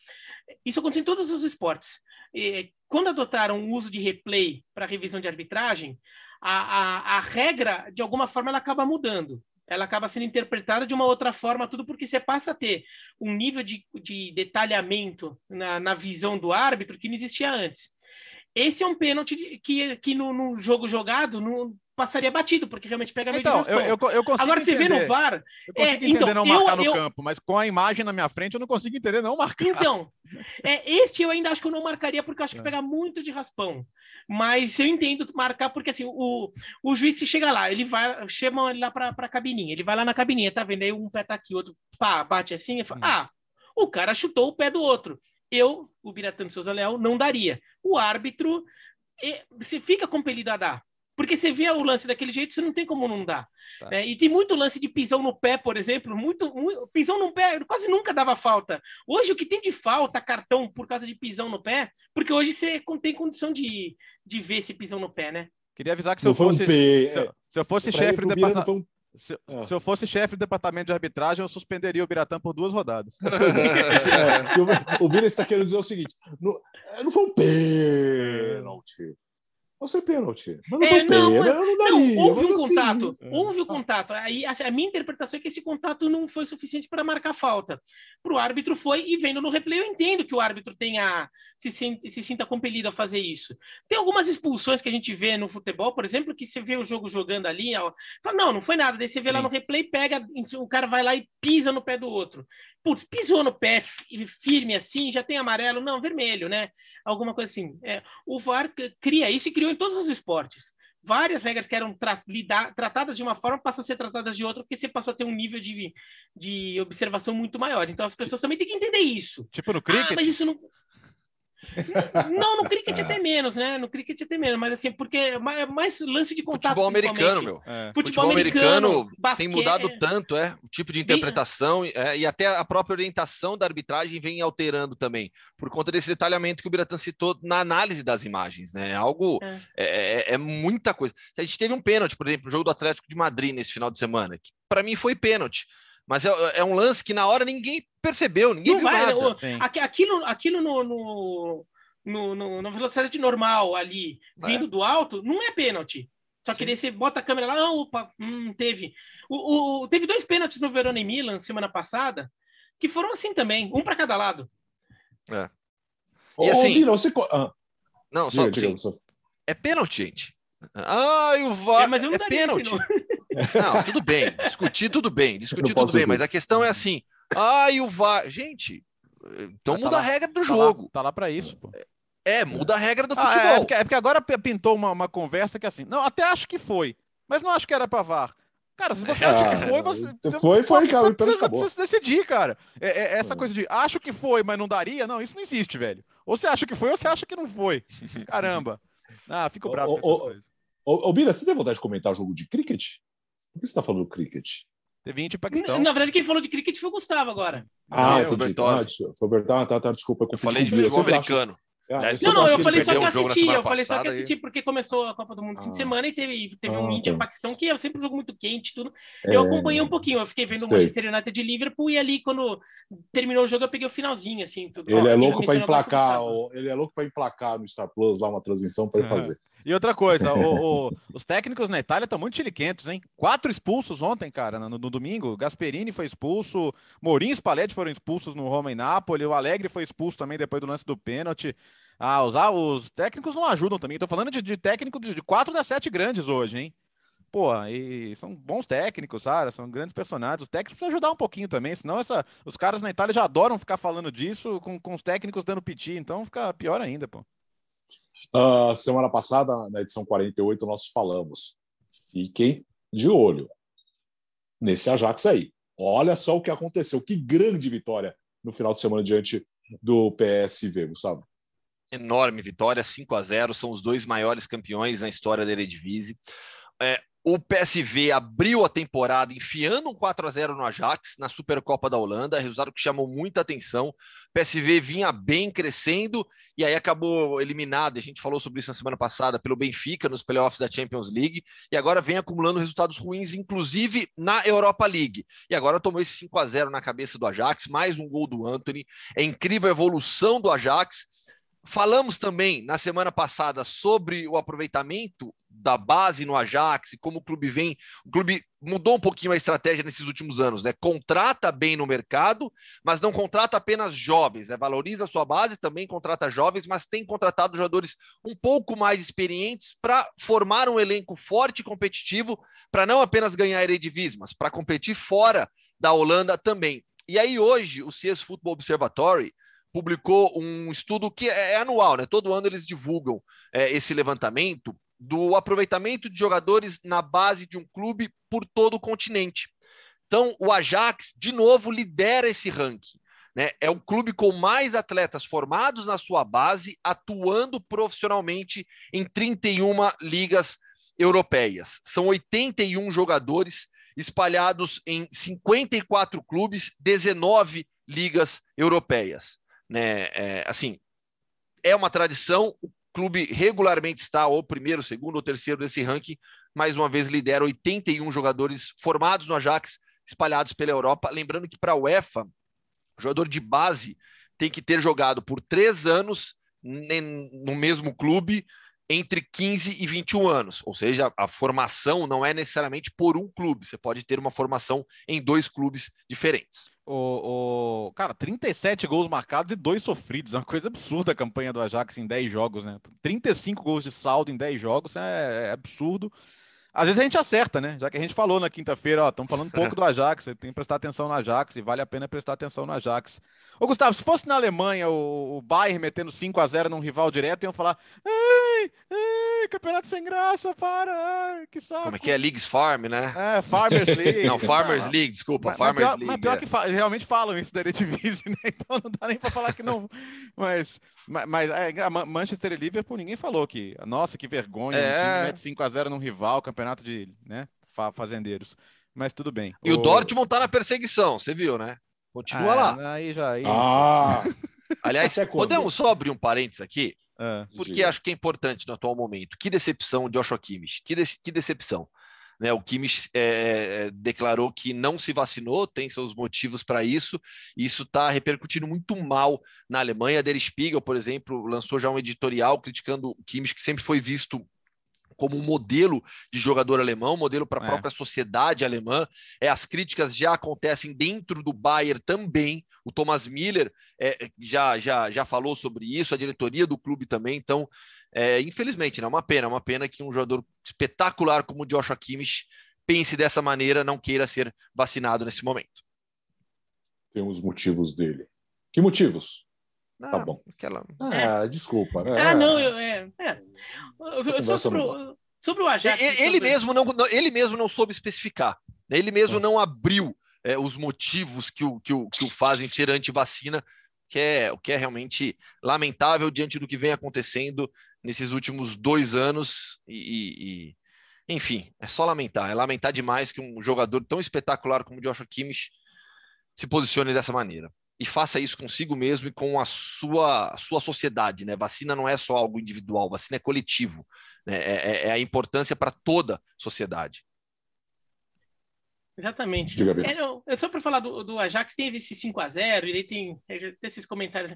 Isso acontece em todos os esportes. E, quando adotaram o uso de replay para revisão de arbitragem, a, a, a regra de alguma forma ela acaba mudando ela acaba sendo interpretada de uma outra forma, tudo porque você passa a ter um nível de, de detalhamento na, na visão do árbitro que não existia antes. Esse é um pênalti que, que no, no jogo jogado não passaria batido, porque realmente pega meio então, eu, eu, eu consigo Agora entender. você vê no VAR. Eu consigo é, entender então, não marcar eu, no campo, mas com a imagem na minha frente eu não consigo entender não marcar. Então, é, este eu ainda acho que eu não marcaria, porque eu acho que é. pega muito de raspão. Mas eu entendo marcar, porque assim, o, o juiz se chega lá, ele vai, chama ele lá para a cabininha, ele vai lá na cabininha, tá vendo? Aí um pé tá aqui, outro pá, bate assim, e fala, hum. ah, o cara chutou o pé do outro. Eu, o Biratano Souza Leal, não daria. O árbitro se fica compelido a dar. Porque você vê o lance daquele jeito, você não tem como não dar. Tá. É, e tem muito lance de pisão no pé, por exemplo, muito, muito, pisão no pé quase nunca dava falta. Hoje o que tem de falta, cartão por causa de pisão no pé, porque hoje você tem condição de, de ver esse pisão no pé, né? Queria avisar que se eu fosse, um se, se, eu fosse chefe do departamento. Se, ah. se, eu fosse chefe do departamento de arbitragem, eu suspenderia o Biratã por duas rodadas. é, o Vira está querendo dizer o seguinte: não, não foi um pênalti. Não ser pênalti. Mas não, é, não, pena, não, não, daria, houve um assim, contato. É. Houve o contato. Aí, assim, a minha interpretação é que esse contato não foi suficiente para marcar falta. Para o árbitro foi, e vendo no replay, eu entendo que o árbitro tenha se, sente, se sinta compelido a fazer isso. Tem algumas expulsões que a gente vê no futebol, por exemplo, que você vê o jogo jogando ali, ó, fala, não, não foi nada. Daí você vê Sim. lá no replay, pega, o cara vai lá e pisa no pé do outro putz, pisou no pé firme assim, já tem amarelo, não, vermelho, né? Alguma coisa assim. É, o VAR cria isso e criou em todos os esportes. Várias regras que eram tra lidar, tratadas de uma forma passam a ser tratadas de outra, porque você passou a ter um nível de, de observação muito maior. Então as pessoas também têm que entender isso. Tipo no cricket? Ah, mas isso não. Não, no cricket até menos, né? No cricket até menos, mas assim, porque é mais lance de contato. Futebol americano, meu. É. Futebol, Futebol, americano, americano basquete... tem mudado tanto, é, o tipo de interpretação é, e até a própria orientação da arbitragem vem alterando também, por conta desse detalhamento que o Biratan citou na análise das imagens, né? Algo é. é, é, é muita coisa. A gente teve um pênalti, por exemplo, no jogo do Atlético de Madrid nesse final de semana, que para mim foi pênalti. Mas é, é, um lance que na hora ninguém percebeu, ninguém não viu vai, nada. O, aquilo aquilo no, no, no, no, na velocidade normal ali, vindo é. do alto, não é pênalti. Só que daí você bota a câmera lá, não, opa, hum, teve. O, o, teve dois pênaltis no Verona e Milan semana passada, que foram assim também, um para cada lado. É. E assim, Mira, você... Ah. Não, só, diga, diga, só, É pênalti, gente. Ai, o VAR. É, mas eu não é pênalti. Não, tudo bem. Discutir tudo bem. Discutir tudo bem. Mas a questão é assim. Ai, o VAR. Gente, então tá muda lá, a regra do tá jogo. Lá, tá lá para isso, pô. É, muda a regra do ah, futebol. É, é, porque, é, porque, agora pintou uma, uma conversa que é assim. Não, até acho que foi. Mas não acho que era para VAR. Cara, se você acha que foi, você. Foi, foi, cara. Precisa, precisa decidir, cara. É, é, essa coisa de acho que foi, mas não daria, não, isso não existe, velho. Ou você acha que foi, ou você acha que não foi. Caramba. Ah, fico bravo. Ô, ô, Bira, você tem vontade de comentar o jogo de cricket? Por que você está falando do cricket? T20 Paquistão. Na verdade, quem falou de cricket foi o Gustavo agora. Ah, foi o Bertozzi. Ah, foi o Bertozzi. Ah, tá, tá, desculpa. Eu, eu falei de futebol americano. Aliás, não, não, eu falei só que assisti, eu falei só que assisti e... porque começou a Copa do Mundo ah. fim de semana e teve, teve ah, um Índia Paquistão, que é sempre um jogo muito quente tudo. É... Eu acompanhei um pouquinho, eu fiquei vendo o Manchester United de Liverpool e ali quando terminou o jogo eu peguei o finalzinho, assim. Tudo. Ele, Nossa, é louco para emplacar, ele é louco para emplacar no Star Plus lá uma transmissão para ele fazer. E outra coisa, o, o, os técnicos na Itália estão muito chiliquentos, hein? Quatro expulsos ontem, cara, no, no domingo. Gasperini foi expulso, Mourinho e Spalletti foram expulsos no Roma e Nápoles, o Alegre foi expulso também depois do lance do pênalti. Ah, os, ah, os técnicos não ajudam também. Estou falando de, de técnico de, de quatro das sete grandes hoje, hein? Pô, e são bons técnicos, sabe? São grandes personagens. Os técnicos precisam ajudar um pouquinho também, senão essa, os caras na Itália já adoram ficar falando disso com, com os técnicos dando piti, então fica pior ainda, pô. Uh, semana passada, na edição 48, nós falamos. Fiquem de olho nesse Ajax aí. Olha só o que aconteceu. Que grande vitória no final de semana diante do PSV, Gustavo. Enorme vitória, 5 a 0 São os dois maiores campeões na história da Eredivisie. É, o PSV abriu a temporada enfiando um 4 a 0 no Ajax na Supercopa da Holanda, resultado que chamou muita atenção. O PSV vinha bem crescendo e aí acabou eliminado. A gente falou sobre isso na semana passada pelo Benfica nos playoffs da Champions League e agora vem acumulando resultados ruins, inclusive na Europa League. E agora tomou esse 5 a 0 na cabeça do Ajax, mais um gol do Anthony. É incrível a evolução do Ajax. Falamos também na semana passada sobre o aproveitamento da base no Ajax, como o clube vem. O clube mudou um pouquinho a estratégia nesses últimos anos, né? Contrata bem no mercado, mas não contrata apenas jovens, né? Valoriza a sua base, também contrata jovens, mas tem contratado jogadores um pouco mais experientes para formar um elenco forte e competitivo, para não apenas ganhar Eredivisie, mas para competir fora da Holanda também. E aí hoje o CS Football Observatory publicou um estudo que é, é anual, né? Todo ano eles divulgam é, esse levantamento do aproveitamento de jogadores na base de um clube por todo o continente. Então, o Ajax, de novo, lidera esse ranking. Né? É o clube com mais atletas formados na sua base, atuando profissionalmente em 31 ligas europeias. São 81 jogadores espalhados em 54 clubes, 19 ligas europeias né? É, assim, é uma tradição. O clube regularmente está ou primeiro, segundo ou terceiro desse ranking. Mais uma vez lidera 81 jogadores formados no Ajax, espalhados pela Europa. Lembrando que para a UEFA, jogador de base tem que ter jogado por três anos no mesmo clube entre 15 e 21 anos, ou seja, a formação não é necessariamente por um clube, você pode ter uma formação em dois clubes diferentes. O, o, Cara, 37 gols marcados e dois sofridos, é uma coisa absurda a campanha do Ajax em 10 jogos, né? 35 gols de saldo em 10 jogos é, é absurdo. Às vezes a gente acerta, né? Já que a gente falou na quinta-feira, ó, estamos falando um pouco do Ajax, você tem que prestar atenção no Ajax e vale a pena prestar atenção no Ajax. Ô, Gustavo, se fosse na Alemanha o, o Bayern metendo 5 a 0 num rival direto, iam falar: ai, ai, campeonato sem graça, para, ai, que saco. Como é que é? Leagues Farm, né? É, Farmers League. não, Farmers tá. League, desculpa, mas, Farmers mas pior, League. Mas pior é. que fa realmente falam isso da Eredivisie, né? Então não dá nem para falar que não. Mas. Mas, mas é, Manchester e Liverpool, ninguém falou que, nossa, que vergonha, é... um time mete 5x0 num rival, campeonato de né, fazendeiros. Mas tudo bem. E o, o Dortmund tá na perseguição, você viu, né? Continua ah, lá. Aí já. Aí... Ah! Aliás, é podemos só abrir um parênteses aqui? Ah, porque acho que é importante no atual momento. Que decepção, Joshua Kimmich. Que, de que decepção. Né, o Kimmich é, é, declarou que não se vacinou, tem seus motivos para isso, e isso está repercutindo muito mal na Alemanha. Der Spiegel, por exemplo, lançou já um editorial criticando o Kimmich, que sempre foi visto como um modelo de jogador alemão, modelo para a é. própria sociedade alemã. É, as críticas já acontecem dentro do Bayern também. O Thomas Miller é, já, já, já falou sobre isso, a diretoria do clube também. Então, é, infelizmente, é né, uma pena, uma pena que um jogador espetacular como o Joshua Kimmich pense dessa maneira, não queira ser vacinado nesse momento. Tem os motivos dele. Que motivos? Tá ah, tá bom. Aquela... Ah, é. desculpa. Né? Ah, não, eu, é, é. Sobre, o, sobre o Ajax. Ele, sobre... mesmo não, ele mesmo não soube especificar. Né? Ele mesmo não abriu é, os motivos que o, que, o, que o fazem ser anti-vacina, que é o que é realmente lamentável diante do que vem acontecendo nesses últimos dois anos e, e, enfim, é só lamentar. É lamentar demais que um jogador tão espetacular como o Joshua Kimmich se posicione dessa maneira. E faça isso consigo mesmo e com a sua, a sua sociedade. Né? Vacina não é só algo individual, vacina é coletivo. Né? É, é, é a importância para toda a sociedade. Exatamente. É, é, só para falar do, do, Ajax, teve esse 5 a 0 ele tem, tem esses comentários.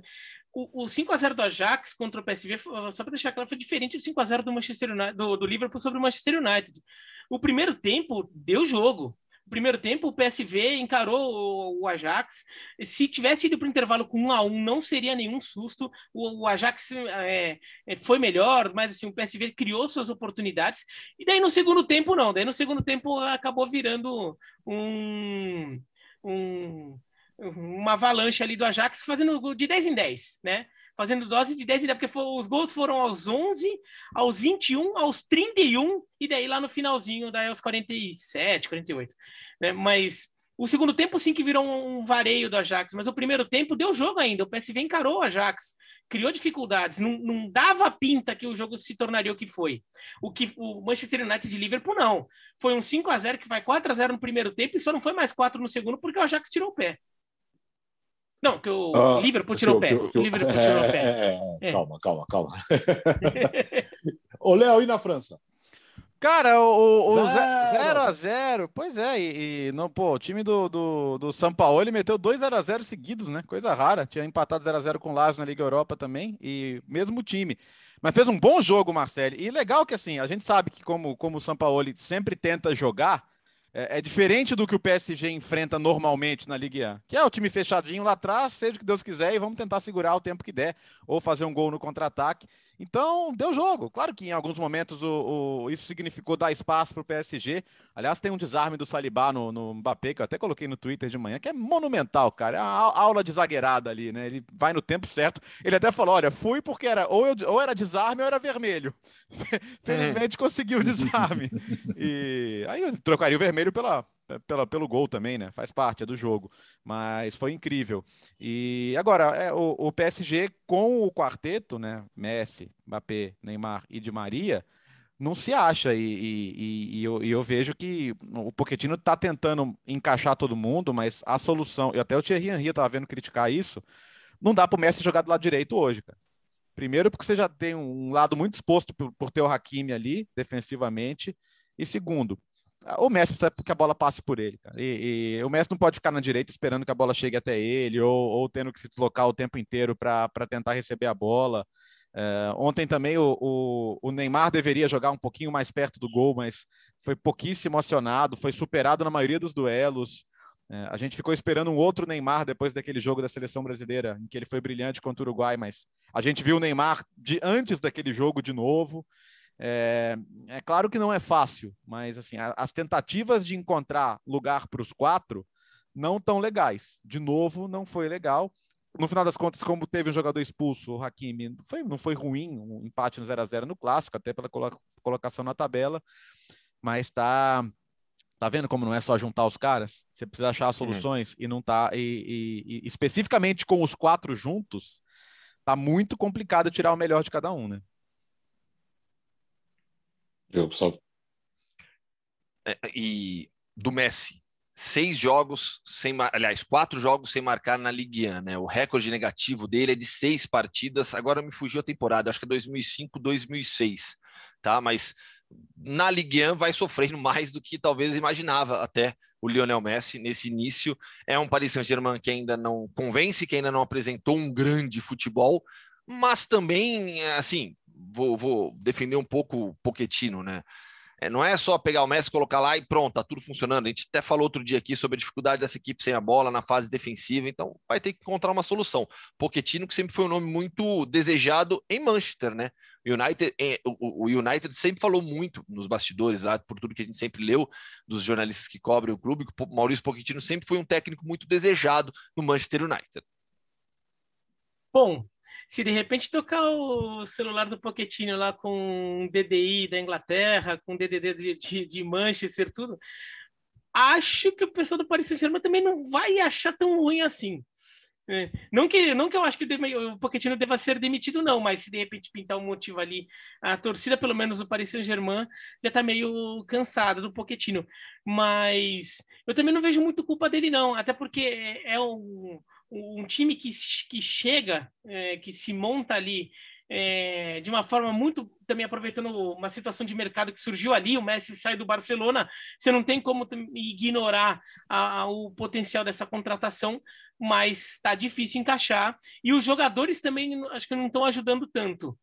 O, o 5 a 0 do Ajax contra o PSV, só para deixar claro, foi diferente do 5 a 0 do Manchester United, do, do Liverpool sobre o Manchester United. O primeiro tempo deu jogo primeiro tempo, o PSV encarou o, Ajax. Se tivesse ido para o intervalo com um a um, não seria nenhum susto. O, o Ajax é, é, foi melhor, mas assim, o PSV criou suas oportunidades. E daí no segundo tempo, não. Daí no segundo tempo acabou virando um, um uma avalanche ali do Ajax, fazendo de 10 em 10, né? Fazendo dose de 10 porque for, os gols foram aos 11, aos 21, aos 31 e daí lá no finalzinho, daí aos 47, 48. Né? Mas o segundo tempo sim que virou um vareio do Ajax, mas o primeiro tempo deu jogo ainda. O PSV encarou o Ajax, criou dificuldades, não, não dava pinta que o jogo se tornaria o que foi. O que o Manchester United de Liverpool não. Foi um 5 a 0 que vai 4 a 0 no primeiro tempo e só não foi mais 4 no segundo porque o Ajax tirou o pé. Não, que o ah, Liverpool tirou o pé. Que, que, o Liverpool tirou o pé. É, é, é. Calma, calma, calma. Ô, Léo, e na França? Cara, o 0 a 0 pois é, e, e, não, pô, o time do, do, do São Paulo ele meteu 2 0 a 0 seguidos, né? Coisa rara. Tinha empatado 0 a 0 com o Lazio na Liga Europa também, e mesmo time. Mas fez um bom jogo, Marcelo. E legal que assim, a gente sabe que como, como o São Paulo sempre tenta jogar, é, é, diferente do que o PSG enfrenta normalmente na Ligue 1, que é o time fechadinho lá atrás, seja o que Deus quiser, e vamos tentar segurar o tempo que der, ou fazer um gol no contra-ataque. Então, deu jogo. Claro que em alguns momentos o, o isso significou dar espaço para o PSG. Aliás, tem um desarme do Salibá no, no Mbappé, que eu até coloquei no Twitter de manhã, que é monumental, cara. É uma aula de zagueirada ali, né? Ele vai no tempo certo. Ele até falou: olha, fui porque era ou, eu, ou era desarme ou era vermelho. Felizmente é. conseguiu o desarme. e aí eu trocaria o vermelho pela, pela, pelo gol também, né? Faz parte, é do jogo. Mas foi incrível. E agora, é, o, o PSG com o quarteto, né? Messi, Mbappé, Neymar e Di Maria, não se acha. E, e, e, eu, e eu, vejo que o Pochettino está tentando encaixar todo mundo, mas a solução, eu até o Thierry Henry estava vendo criticar isso, não dá para o Messi jogar do lado direito hoje, cara. Primeiro, porque você já tem um lado muito exposto por, por ter o Hakimi ali, defensivamente. E segundo, o Messi precisa que a bola passe por ele, cara. E, e, o Messi não pode ficar na direita esperando que a bola chegue até ele, ou, ou tendo que se deslocar o tempo inteiro para tentar receber a bola. É, ontem também o, o, o, Neymar deveria jogar um pouquinho mais perto do gol, mas foi pouquíssimo acionado, foi superado na maioria dos duelos. É, a gente ficou esperando um outro Neymar depois daquele jogo da seleção brasileira, em que ele foi brilhante contra o Uruguai, mas a gente viu o Neymar de antes daquele jogo de novo. É, é claro que não é fácil, mas assim, a, as tentativas de encontrar lugar para os quatro não tão legais. De novo, não foi legal. No final das contas, como teve um jogador expulso, o Hakimi, foi, não foi ruim, um empate no 0 a 0 no clássico, até pela colocação na tabela, mas tá tá vendo como não é só juntar os caras? Você precisa achar uhum. soluções e não tá e, e, e especificamente com os quatro juntos, tá muito complicado tirar o melhor de cada um, né? É, e do Messi, seis jogos sem, aliás, quatro jogos sem marcar na Ligue 1, né? O recorde negativo dele é de seis partidas. Agora me fugiu a temporada, acho que é 2005, 2006, tá? Mas na Ligue 1 vai sofrendo mais do que talvez imaginava até o Lionel Messi nesse início. É um Paris Saint-Germain que ainda não convence, que ainda não apresentou um grande futebol, mas também, assim, vou, vou defender um pouco o Poquetino, né? É, não é só pegar o Messi, colocar lá e pronto, tá tudo funcionando. A gente até falou outro dia aqui sobre a dificuldade dessa equipe sem a bola na fase defensiva, então vai ter que encontrar uma solução. Pochettino, que sempre foi um nome muito desejado em Manchester, né? United, é, o, United sempre falou muito nos bastidores, lá, por tudo que a gente sempre leu dos jornalistas que cobrem o clube, que o Maurício Pochettino sempre foi um técnico muito desejado no Manchester United. Bom, se de repente tocar o celular do Poquetinho lá com DDI da Inglaterra, com DDD de, de, de Manchester, tudo, acho que o pessoal do Paris Saint-Germain também não vai achar tão ruim assim. É. Não, que, não que eu acho que o Pochettino deva ser demitido, não, mas se de repente pintar um motivo ali, a torcida, pelo menos do Paris Saint-Germain, já está meio cansada do Pochettino. Mas eu também não vejo muito culpa dele, não, até porque é um, um time que, que chega, é, que se monta ali é, de uma forma muito também aproveitando uma situação de mercado que surgiu ali, o Messi sai do Barcelona, você não tem como ignorar a, a, o potencial dessa contratação, mas está difícil encaixar e os jogadores também acho que não estão ajudando tanto.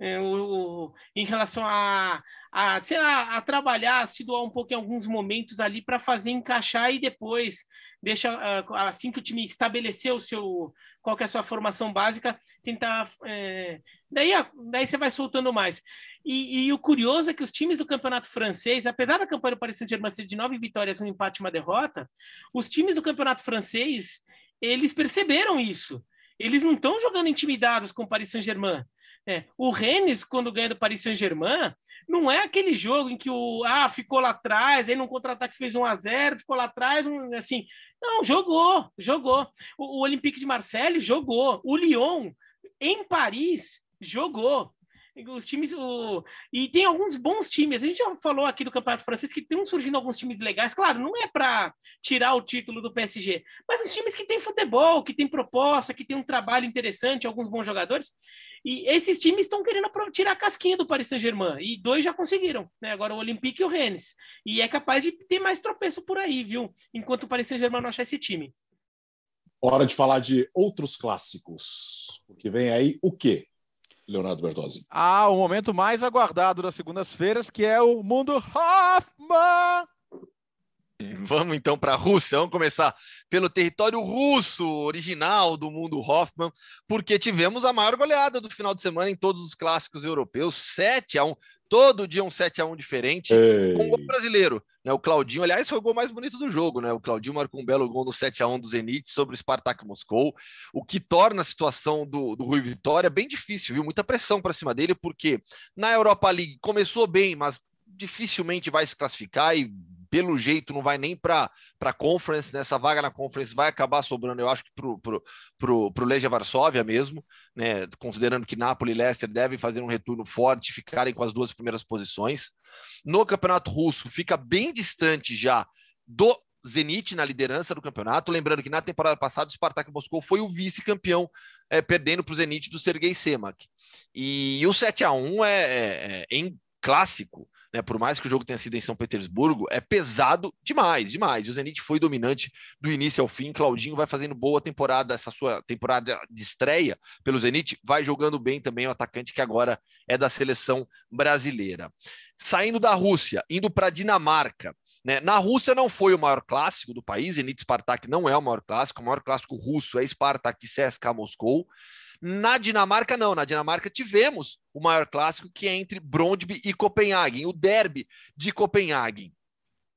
É, o, em relação a, a, sei lá, a trabalhar, se doar um pouco em alguns momentos ali para fazer encaixar e depois deixa ah, assim que o time estabeleceu o seu qual é a sua formação básica, tentar é, daí, daí você vai soltando mais. E, e, o curioso é que os times do campeonato francês, apesar da campanha do Paris Saint-Germain ser de nove vitórias, um empate e uma derrota, os times do campeonato francês eles perceberam isso. Eles não estão jogando intimidados com o Paris Saint-Germain. É, o Rennes, quando ganha do Paris Saint-Germain, não é aquele jogo em que o ah, ficou lá atrás, aí num contra-ataque fez 1 a 0 ficou lá atrás, um, assim. Não, jogou, jogou. O, o Olympique de Marseille jogou. O Lyon, em Paris, jogou. Os times. O... E tem alguns bons times. A gente já falou aqui do Campeonato Francês que estão surgindo alguns times legais. Claro, não é para tirar o título do PSG, mas os times que têm futebol, que têm proposta, que têm um trabalho interessante, alguns bons jogadores. E esses times estão querendo tirar a casquinha do Paris Saint-Germain. E dois já conseguiram, né? Agora o Olympique e o Rennes. E é capaz de ter mais tropeço por aí, viu? Enquanto o Paris Saint-Germain não achar esse time. Hora de falar de outros clássicos. Porque vem aí o quê? Leonardo Bertozzi. Ah, o momento mais aguardado das segundas-feiras, que é o Mundo Hoffman. Vamos então para a Rússia. Vamos começar pelo território russo original do mundo Hoffman, porque tivemos a maior goleada do final de semana em todos os clássicos europeus 7 a 1. Todo dia um 7 a 1 diferente, Ei. com um gol brasileiro. Né? O Claudinho, aliás, foi o gol mais bonito do jogo, né? O Claudinho marcou um belo gol no 7 a 1 do Zenit sobre o Spartak Moscou, o que torna a situação do, do Rui Vitória bem difícil, viu? Muita pressão para cima dele, porque na Europa League começou bem, mas dificilmente vai se classificar e pelo jeito não vai nem para a Conference, nessa né? vaga na Conference vai acabar sobrando, eu acho que para o pro, pro, pro Legia Varsóvia mesmo, né? considerando que Napoli e Leicester devem fazer um retorno forte ficarem com as duas primeiras posições. No Campeonato Russo fica bem distante já do Zenit na liderança do campeonato. Lembrando que na temporada passada o Spartak Moscou foi o vice-campeão, é, perdendo para o Zenit do Sergei Semak. E, e o 7 a 1 é, é, é em clássico né, por mais que o jogo tenha sido em São Petersburgo, é pesado demais, demais. E o Zenit foi dominante do início ao fim. Claudinho vai fazendo boa temporada, essa sua temporada de estreia pelo Zenit, vai jogando bem também o atacante que agora é da seleção brasileira. Saindo da Rússia, indo para a Dinamarca. Né? Na Rússia não foi o maior clássico do país, Zenit Spartak não é o maior clássico, o maior clássico russo é Spartak CSKA Moscou. Na Dinamarca, não. Na Dinamarca tivemos o maior clássico que é entre Brondby e Copenhagen, o derby de Copenhagen.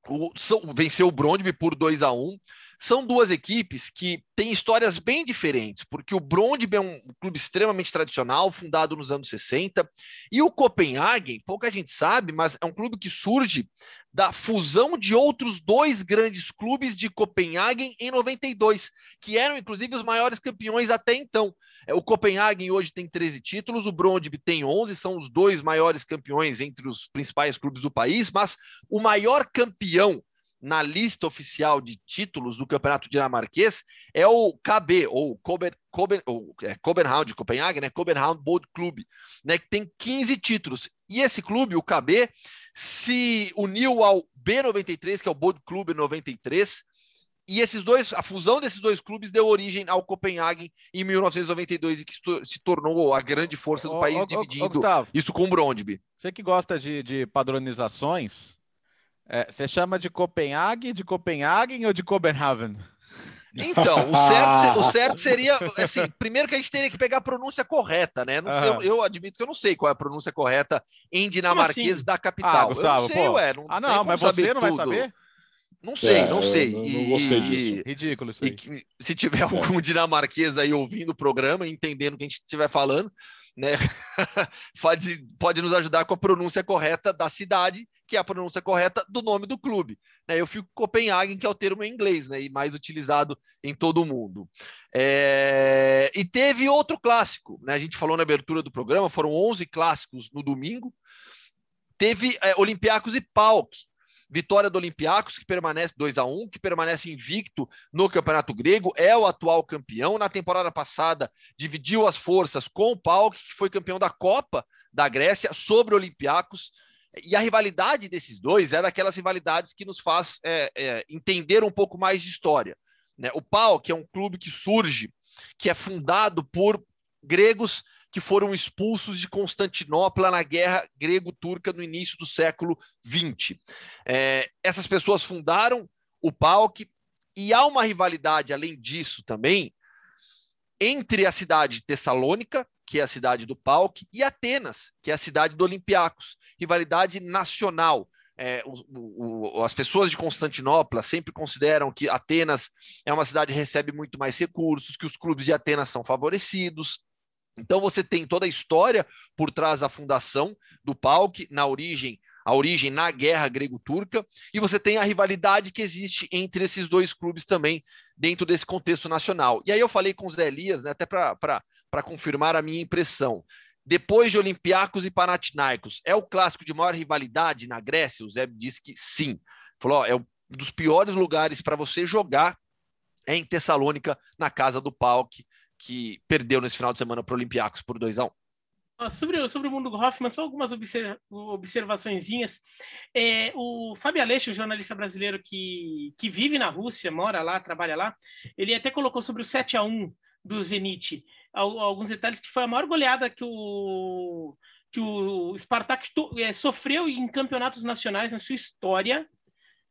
O, venceu o Brondby por 2 a 1 São duas equipes que têm histórias bem diferentes, porque o Brondby é um clube extremamente tradicional, fundado nos anos 60, e o Copenhagen, pouca gente sabe, mas é um clube que surge da fusão de outros dois grandes clubes de Copenhagen em 92, que eram inclusive os maiores campeões até então. É, o Copenhagen hoje tem 13 títulos, o Brondby tem 11, são os dois maiores campeões entre os principais clubes do país, mas o maior campeão na lista oficial de títulos do campeonato dinamarquês é o KB, ou Coben, Coben, é, Copenhagen de Copenhague, né? Copenhagen Boat Club, né? Que tem 15 títulos. E esse clube, o KB, se uniu ao B93, que é o Boat Club 93, e esses dois, a fusão desses dois clubes deu origem ao Copenhagen em 1992 e que se tornou a grande força do país, dividindo Gustavo, isso com o Brondby. Você que gosta de, de padronizações, é, você chama de Copenhague, de Copenhagen ou de Copenhagen? Então, o certo, o certo seria, assim, primeiro que a gente teria que pegar a pronúncia correta, né? Sei, eu, eu, admito que eu não sei qual é a pronúncia correta em dinamarquês assim? da capital. Ah, Gustavo, eu não sei, pô. ué. Não ah, não, mas você não vai saber? Não sei, é, não sei. Não, não, gostei disso. Ridículo isso aí. E, se tiver algum dinamarquês aí ouvindo o programa, entendendo o que a gente estiver falando, né? pode, pode nos ajudar com a pronúncia correta da cidade, que é a pronúncia correta do nome do clube. Né? Eu fico Copenhagen, que é o termo em inglês, né? E mais utilizado em todo o mundo. É... E teve outro clássico, né? A gente falou na abertura do programa, foram 11 clássicos no domingo. Teve é, Olympiacos e PAOK, Vitória do Olympiacos, que permanece 2 a 1 que permanece invicto no Campeonato Grego, é o atual campeão. Na temporada passada, dividiu as forças com o PAOK, que foi campeão da Copa da Grécia, sobre o Olympiacos. E a rivalidade desses dois é daquelas rivalidades que nos faz é, é, entender um pouco mais de história. Né? O PAOK é um clube que surge, que é fundado por gregos que foram expulsos de Constantinopla na guerra grego-turca no início do século XX. É, essas pessoas fundaram o PAOK e há uma rivalidade, além disso, também, entre a cidade de Tessalônica, que é a cidade do PAOK, e Atenas, que é a cidade do Olympiacos. Rivalidade nacional. É, o, o, as pessoas de Constantinopla sempre consideram que Atenas é uma cidade que recebe muito mais recursos, que os clubes de Atenas são favorecidos. Então você tem toda a história por trás da fundação do PAOK, na origem, a origem na guerra grego-turca, e você tem a rivalidade que existe entre esses dois clubes também dentro desse contexto nacional. E aí eu falei com os Zé Elias, né, até para confirmar a minha impressão. Depois de Olympiacos e Panathinaikos, é o clássico de maior rivalidade na Grécia? O Zé disse que sim. Falou, ó, é um dos piores lugares para você jogar é em Tessalônica, na casa do PAOK que perdeu nesse final de semana para o Olympiacos por 2 a 1 um. Sobre, sobre o mundo do Hoffman, só algumas observa. É, o Fábio Aleixo, jornalista brasileiro que, que vive na Rússia, mora lá, trabalha lá, ele até colocou sobre o 7 a 1 do Zenit alguns detalhes que foi a maior goleada que o que o Spartak é, sofreu em campeonatos nacionais na sua história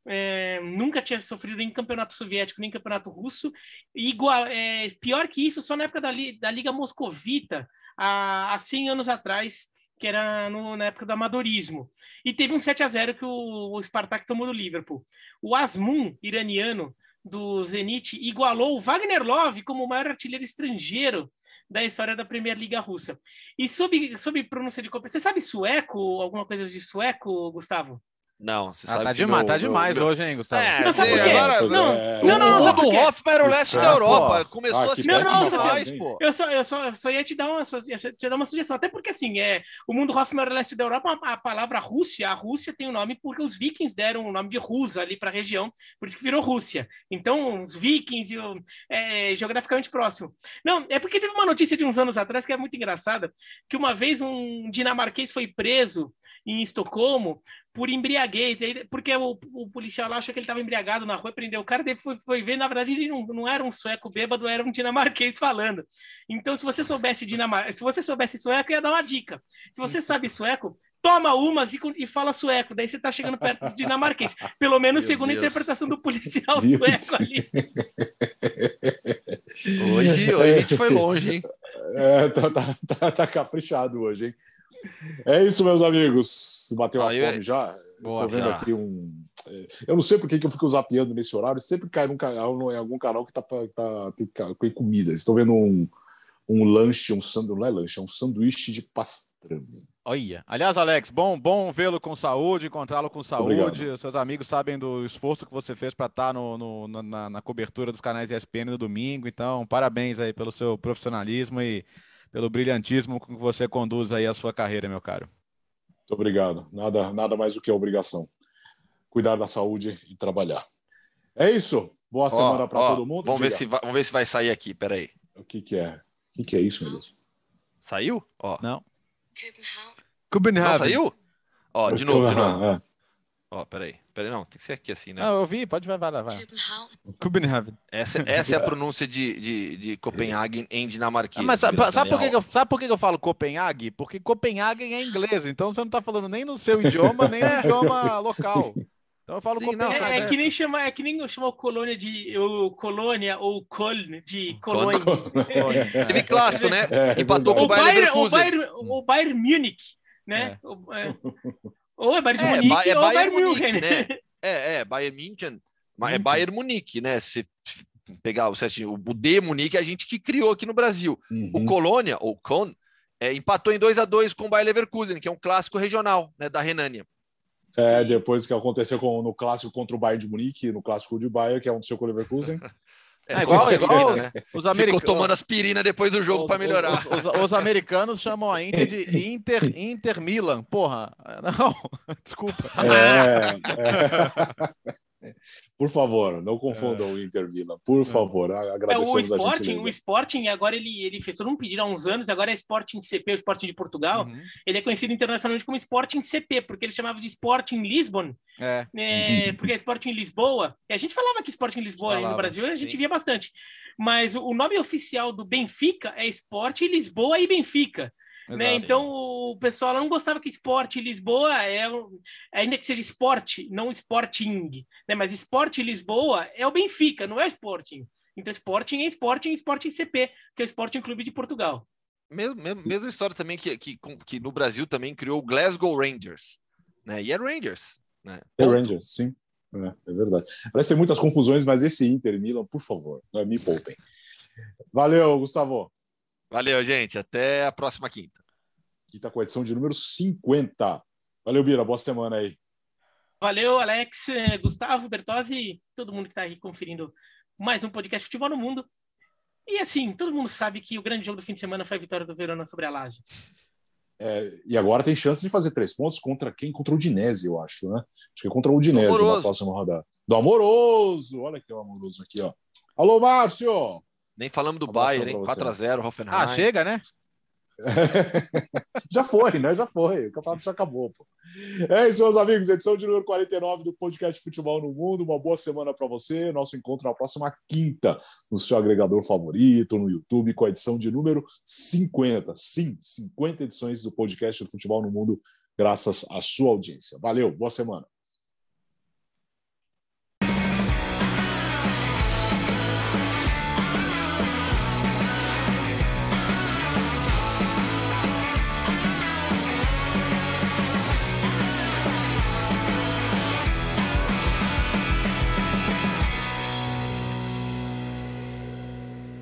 é, nunca tinha sofrido nem campeonato soviético, nem campeonato russo. Igual, é, pior que isso, só na época da, da Liga Moscovita, há, há 100 anos atrás, que era no, na época do amadorismo. E teve um 7 a 0 que o, o Spartak tomou do Liverpool. O Asmun, iraniano, do Zenit, igualou o Wagner Love como o maior artilheiro estrangeiro da história da Primeira Liga Russa. E sobre, sobre pronúncia de você sabe sueco, alguma coisa de sueco, Gustavo? Não, você ah, sabe tá demais, tá demais meu... hoje, hein, Gustavo? É, não, sabe agora, não, é... não, não, não, o do Hoffman era o leste da Europa. Começou ah, a se não, não, mais, pô. Eu só, eu, só, eu só ia te dar uma, ia te dar uma sugestão, até porque assim, é, o mundo Hoffman era o leste da Europa, a, a, palavra Rússia, a Rússia tem o um nome porque os vikings deram o nome de Rus ali para a região, por isso que virou Rússia. Então, os vikings, é, geograficamente próximo. Não, é porque teve uma notícia de uns anos atrás que é muito engraçada, que uma vez um dinamarquês foi preso em Estocolmo por embriaguez, porque o, o policial lá achou que ele estava embriagado na rua, prendeu o cara, daí foi, foi ver, na verdade, ele não, não era um sueco bêbado, era um dinamarquês falando. Então, se você soubesse dinamar... se você soubesse sueco, ia dar uma dica. Se você sabe sueco, toma umas e, e fala sueco, daí você está chegando perto do dinamarquês. Pelo menos Meu segundo Deus. a interpretação do policial Meu sueco ali. Hoje, hoje a gente foi longe, hein? É, tá, tá, tá, tá caprichado hoje, hein? É isso, meus amigos. Bateu ah, a fome já? Boa, Estou vendo já. aqui um. É, eu não sei por que eu fico zapeando nesse horário. Sempre cai num canal, em algum canal que tá, tá, tem, tem comida. Estou vendo um, um lanche, um sanduíche, não é lanche, é um sanduíche de pastrame. Olha. Aliás, Alex, bom, bom vê-lo com saúde, encontrá-lo com saúde. Obrigado. Seus amigos sabem do esforço que você fez para estar tá no, no na, na, cobertura dos canais ESPN no domingo. Então, parabéns aí pelo seu profissionalismo e pelo brilhantismo com que você conduz aí a sua carreira, meu caro. Muito obrigado. Nada, nada mais do que a obrigação. Cuidar da saúde e trabalhar. É isso. Boa semana para todo mundo. Vamos ver, se vai, vamos ver se vai sair aqui. Peraí. O que, que é? O que, que é isso, meu Deus? Saiu? Ó. Não. Copenhagen. Não saiu? Ó, de novo, de novo. É. Ó, peraí. Peraí, não, tem que ser aqui assim, né? Não, eu vi, pode vai, vai, vai. Copenhagen. Essa, essa é a pronúncia de, de, de Copenhagen em dinamarquês. mas sabe, sabe, por que, eu, sabe por que eu falo Copenhague? Porque Copenhagen é inglês, então você não tá falando nem no seu idioma, nem no idioma local. Então eu falo Sim, Copenhague. Não, tá é, é, que nem chama, é que nem chamar colônia de o, colônia ou Köln de colônia. Teve clássico, né? É, Empatou com o Bayern, o Bayern, o Bayern Munich, né? É. O, é. Ou é Bayern de é, Munique é, ou Bayern Munique, né? É, é, Bayern München. É Bayern Munique, né? Se pegar o certinho, o D Munique é a gente que criou aqui no Brasil. Uhum. O Colônia, ou Con, é, empatou em 2 a 2 com o Bayer Leverkusen, que é um clássico regional né, da Renânia. É, depois que aconteceu com, no clássico contra o Bayern de Munique, no clássico de Bayern, que aconteceu com o Leverkusen. É, igual, igual né? os americanos. Ficou tomando aspirina depois do jogo para melhorar. Os, os, os, americanos chamam a Inter de Inter, Inter Milan. Porra, não, desculpa. É, é. Por favor, não confundam é. o Inter Milan. Por é. favor, agradecemos é, o Sporting, o Sporting agora ele, ele fez todo um pedido há uns anos, agora é Sporting CP, o Sporting de Portugal. Uhum. Ele é conhecido internacionalmente como Sporting CP, porque ele chamava de Sporting Lisbon. É. é porque é Sporting Lisboa. E a gente falava que Sporting Lisboa falava, no Brasil, a gente sim. via bastante. Mas o nome oficial do Benfica é Sporting Lisboa e Benfica. Né? Então o pessoal não gostava que esporte Lisboa é ainda que seja esporte, não Sporting, né? Mas esporte Lisboa é o Benfica, não é Sporting. Então Sporting é Sporting, Sporting CP, que é o Sporting Clube de Portugal. Mesmo, mesmo, mesma história também que, que, que no Brasil também criou o Glasgow Rangers, né? E é Rangers, né? É Rangers, sim. É, é verdade. Parece ter muitas confusões, mas esse Inter Milan, por favor, me poupem. Valeu, Gustavo. Valeu, gente. Até a próxima quinta. Quinta com a edição de número 50. Valeu, Bira. Boa semana aí. Valeu, Alex, Gustavo, Bertozzi, todo mundo que está aí conferindo mais um podcast Futebol no Mundo. E assim, todo mundo sabe que o grande jogo do fim de semana foi a vitória do Verona sobre a Lazio. É, e agora tem chance de fazer três pontos contra quem? Contra o Udinese, eu acho, né? Acho que é contra o Udinese na próxima rodada. Do Amoroso! Olha que é o Amoroso aqui, ó. Alô, Márcio! Nem falamos do Bayern, hein? 4x0, Hoffenheim. Ah, chega, né? já foi, né? Já foi. O campeonato já acabou. Pô. É isso, meus amigos. Edição de número 49 do podcast Futebol no Mundo. Uma boa semana para você. Nosso encontro na próxima quinta, no seu agregador favorito, no YouTube, com a edição de número 50. Sim, 50 edições do podcast Futebol no Mundo, graças à sua audiência. Valeu, boa semana.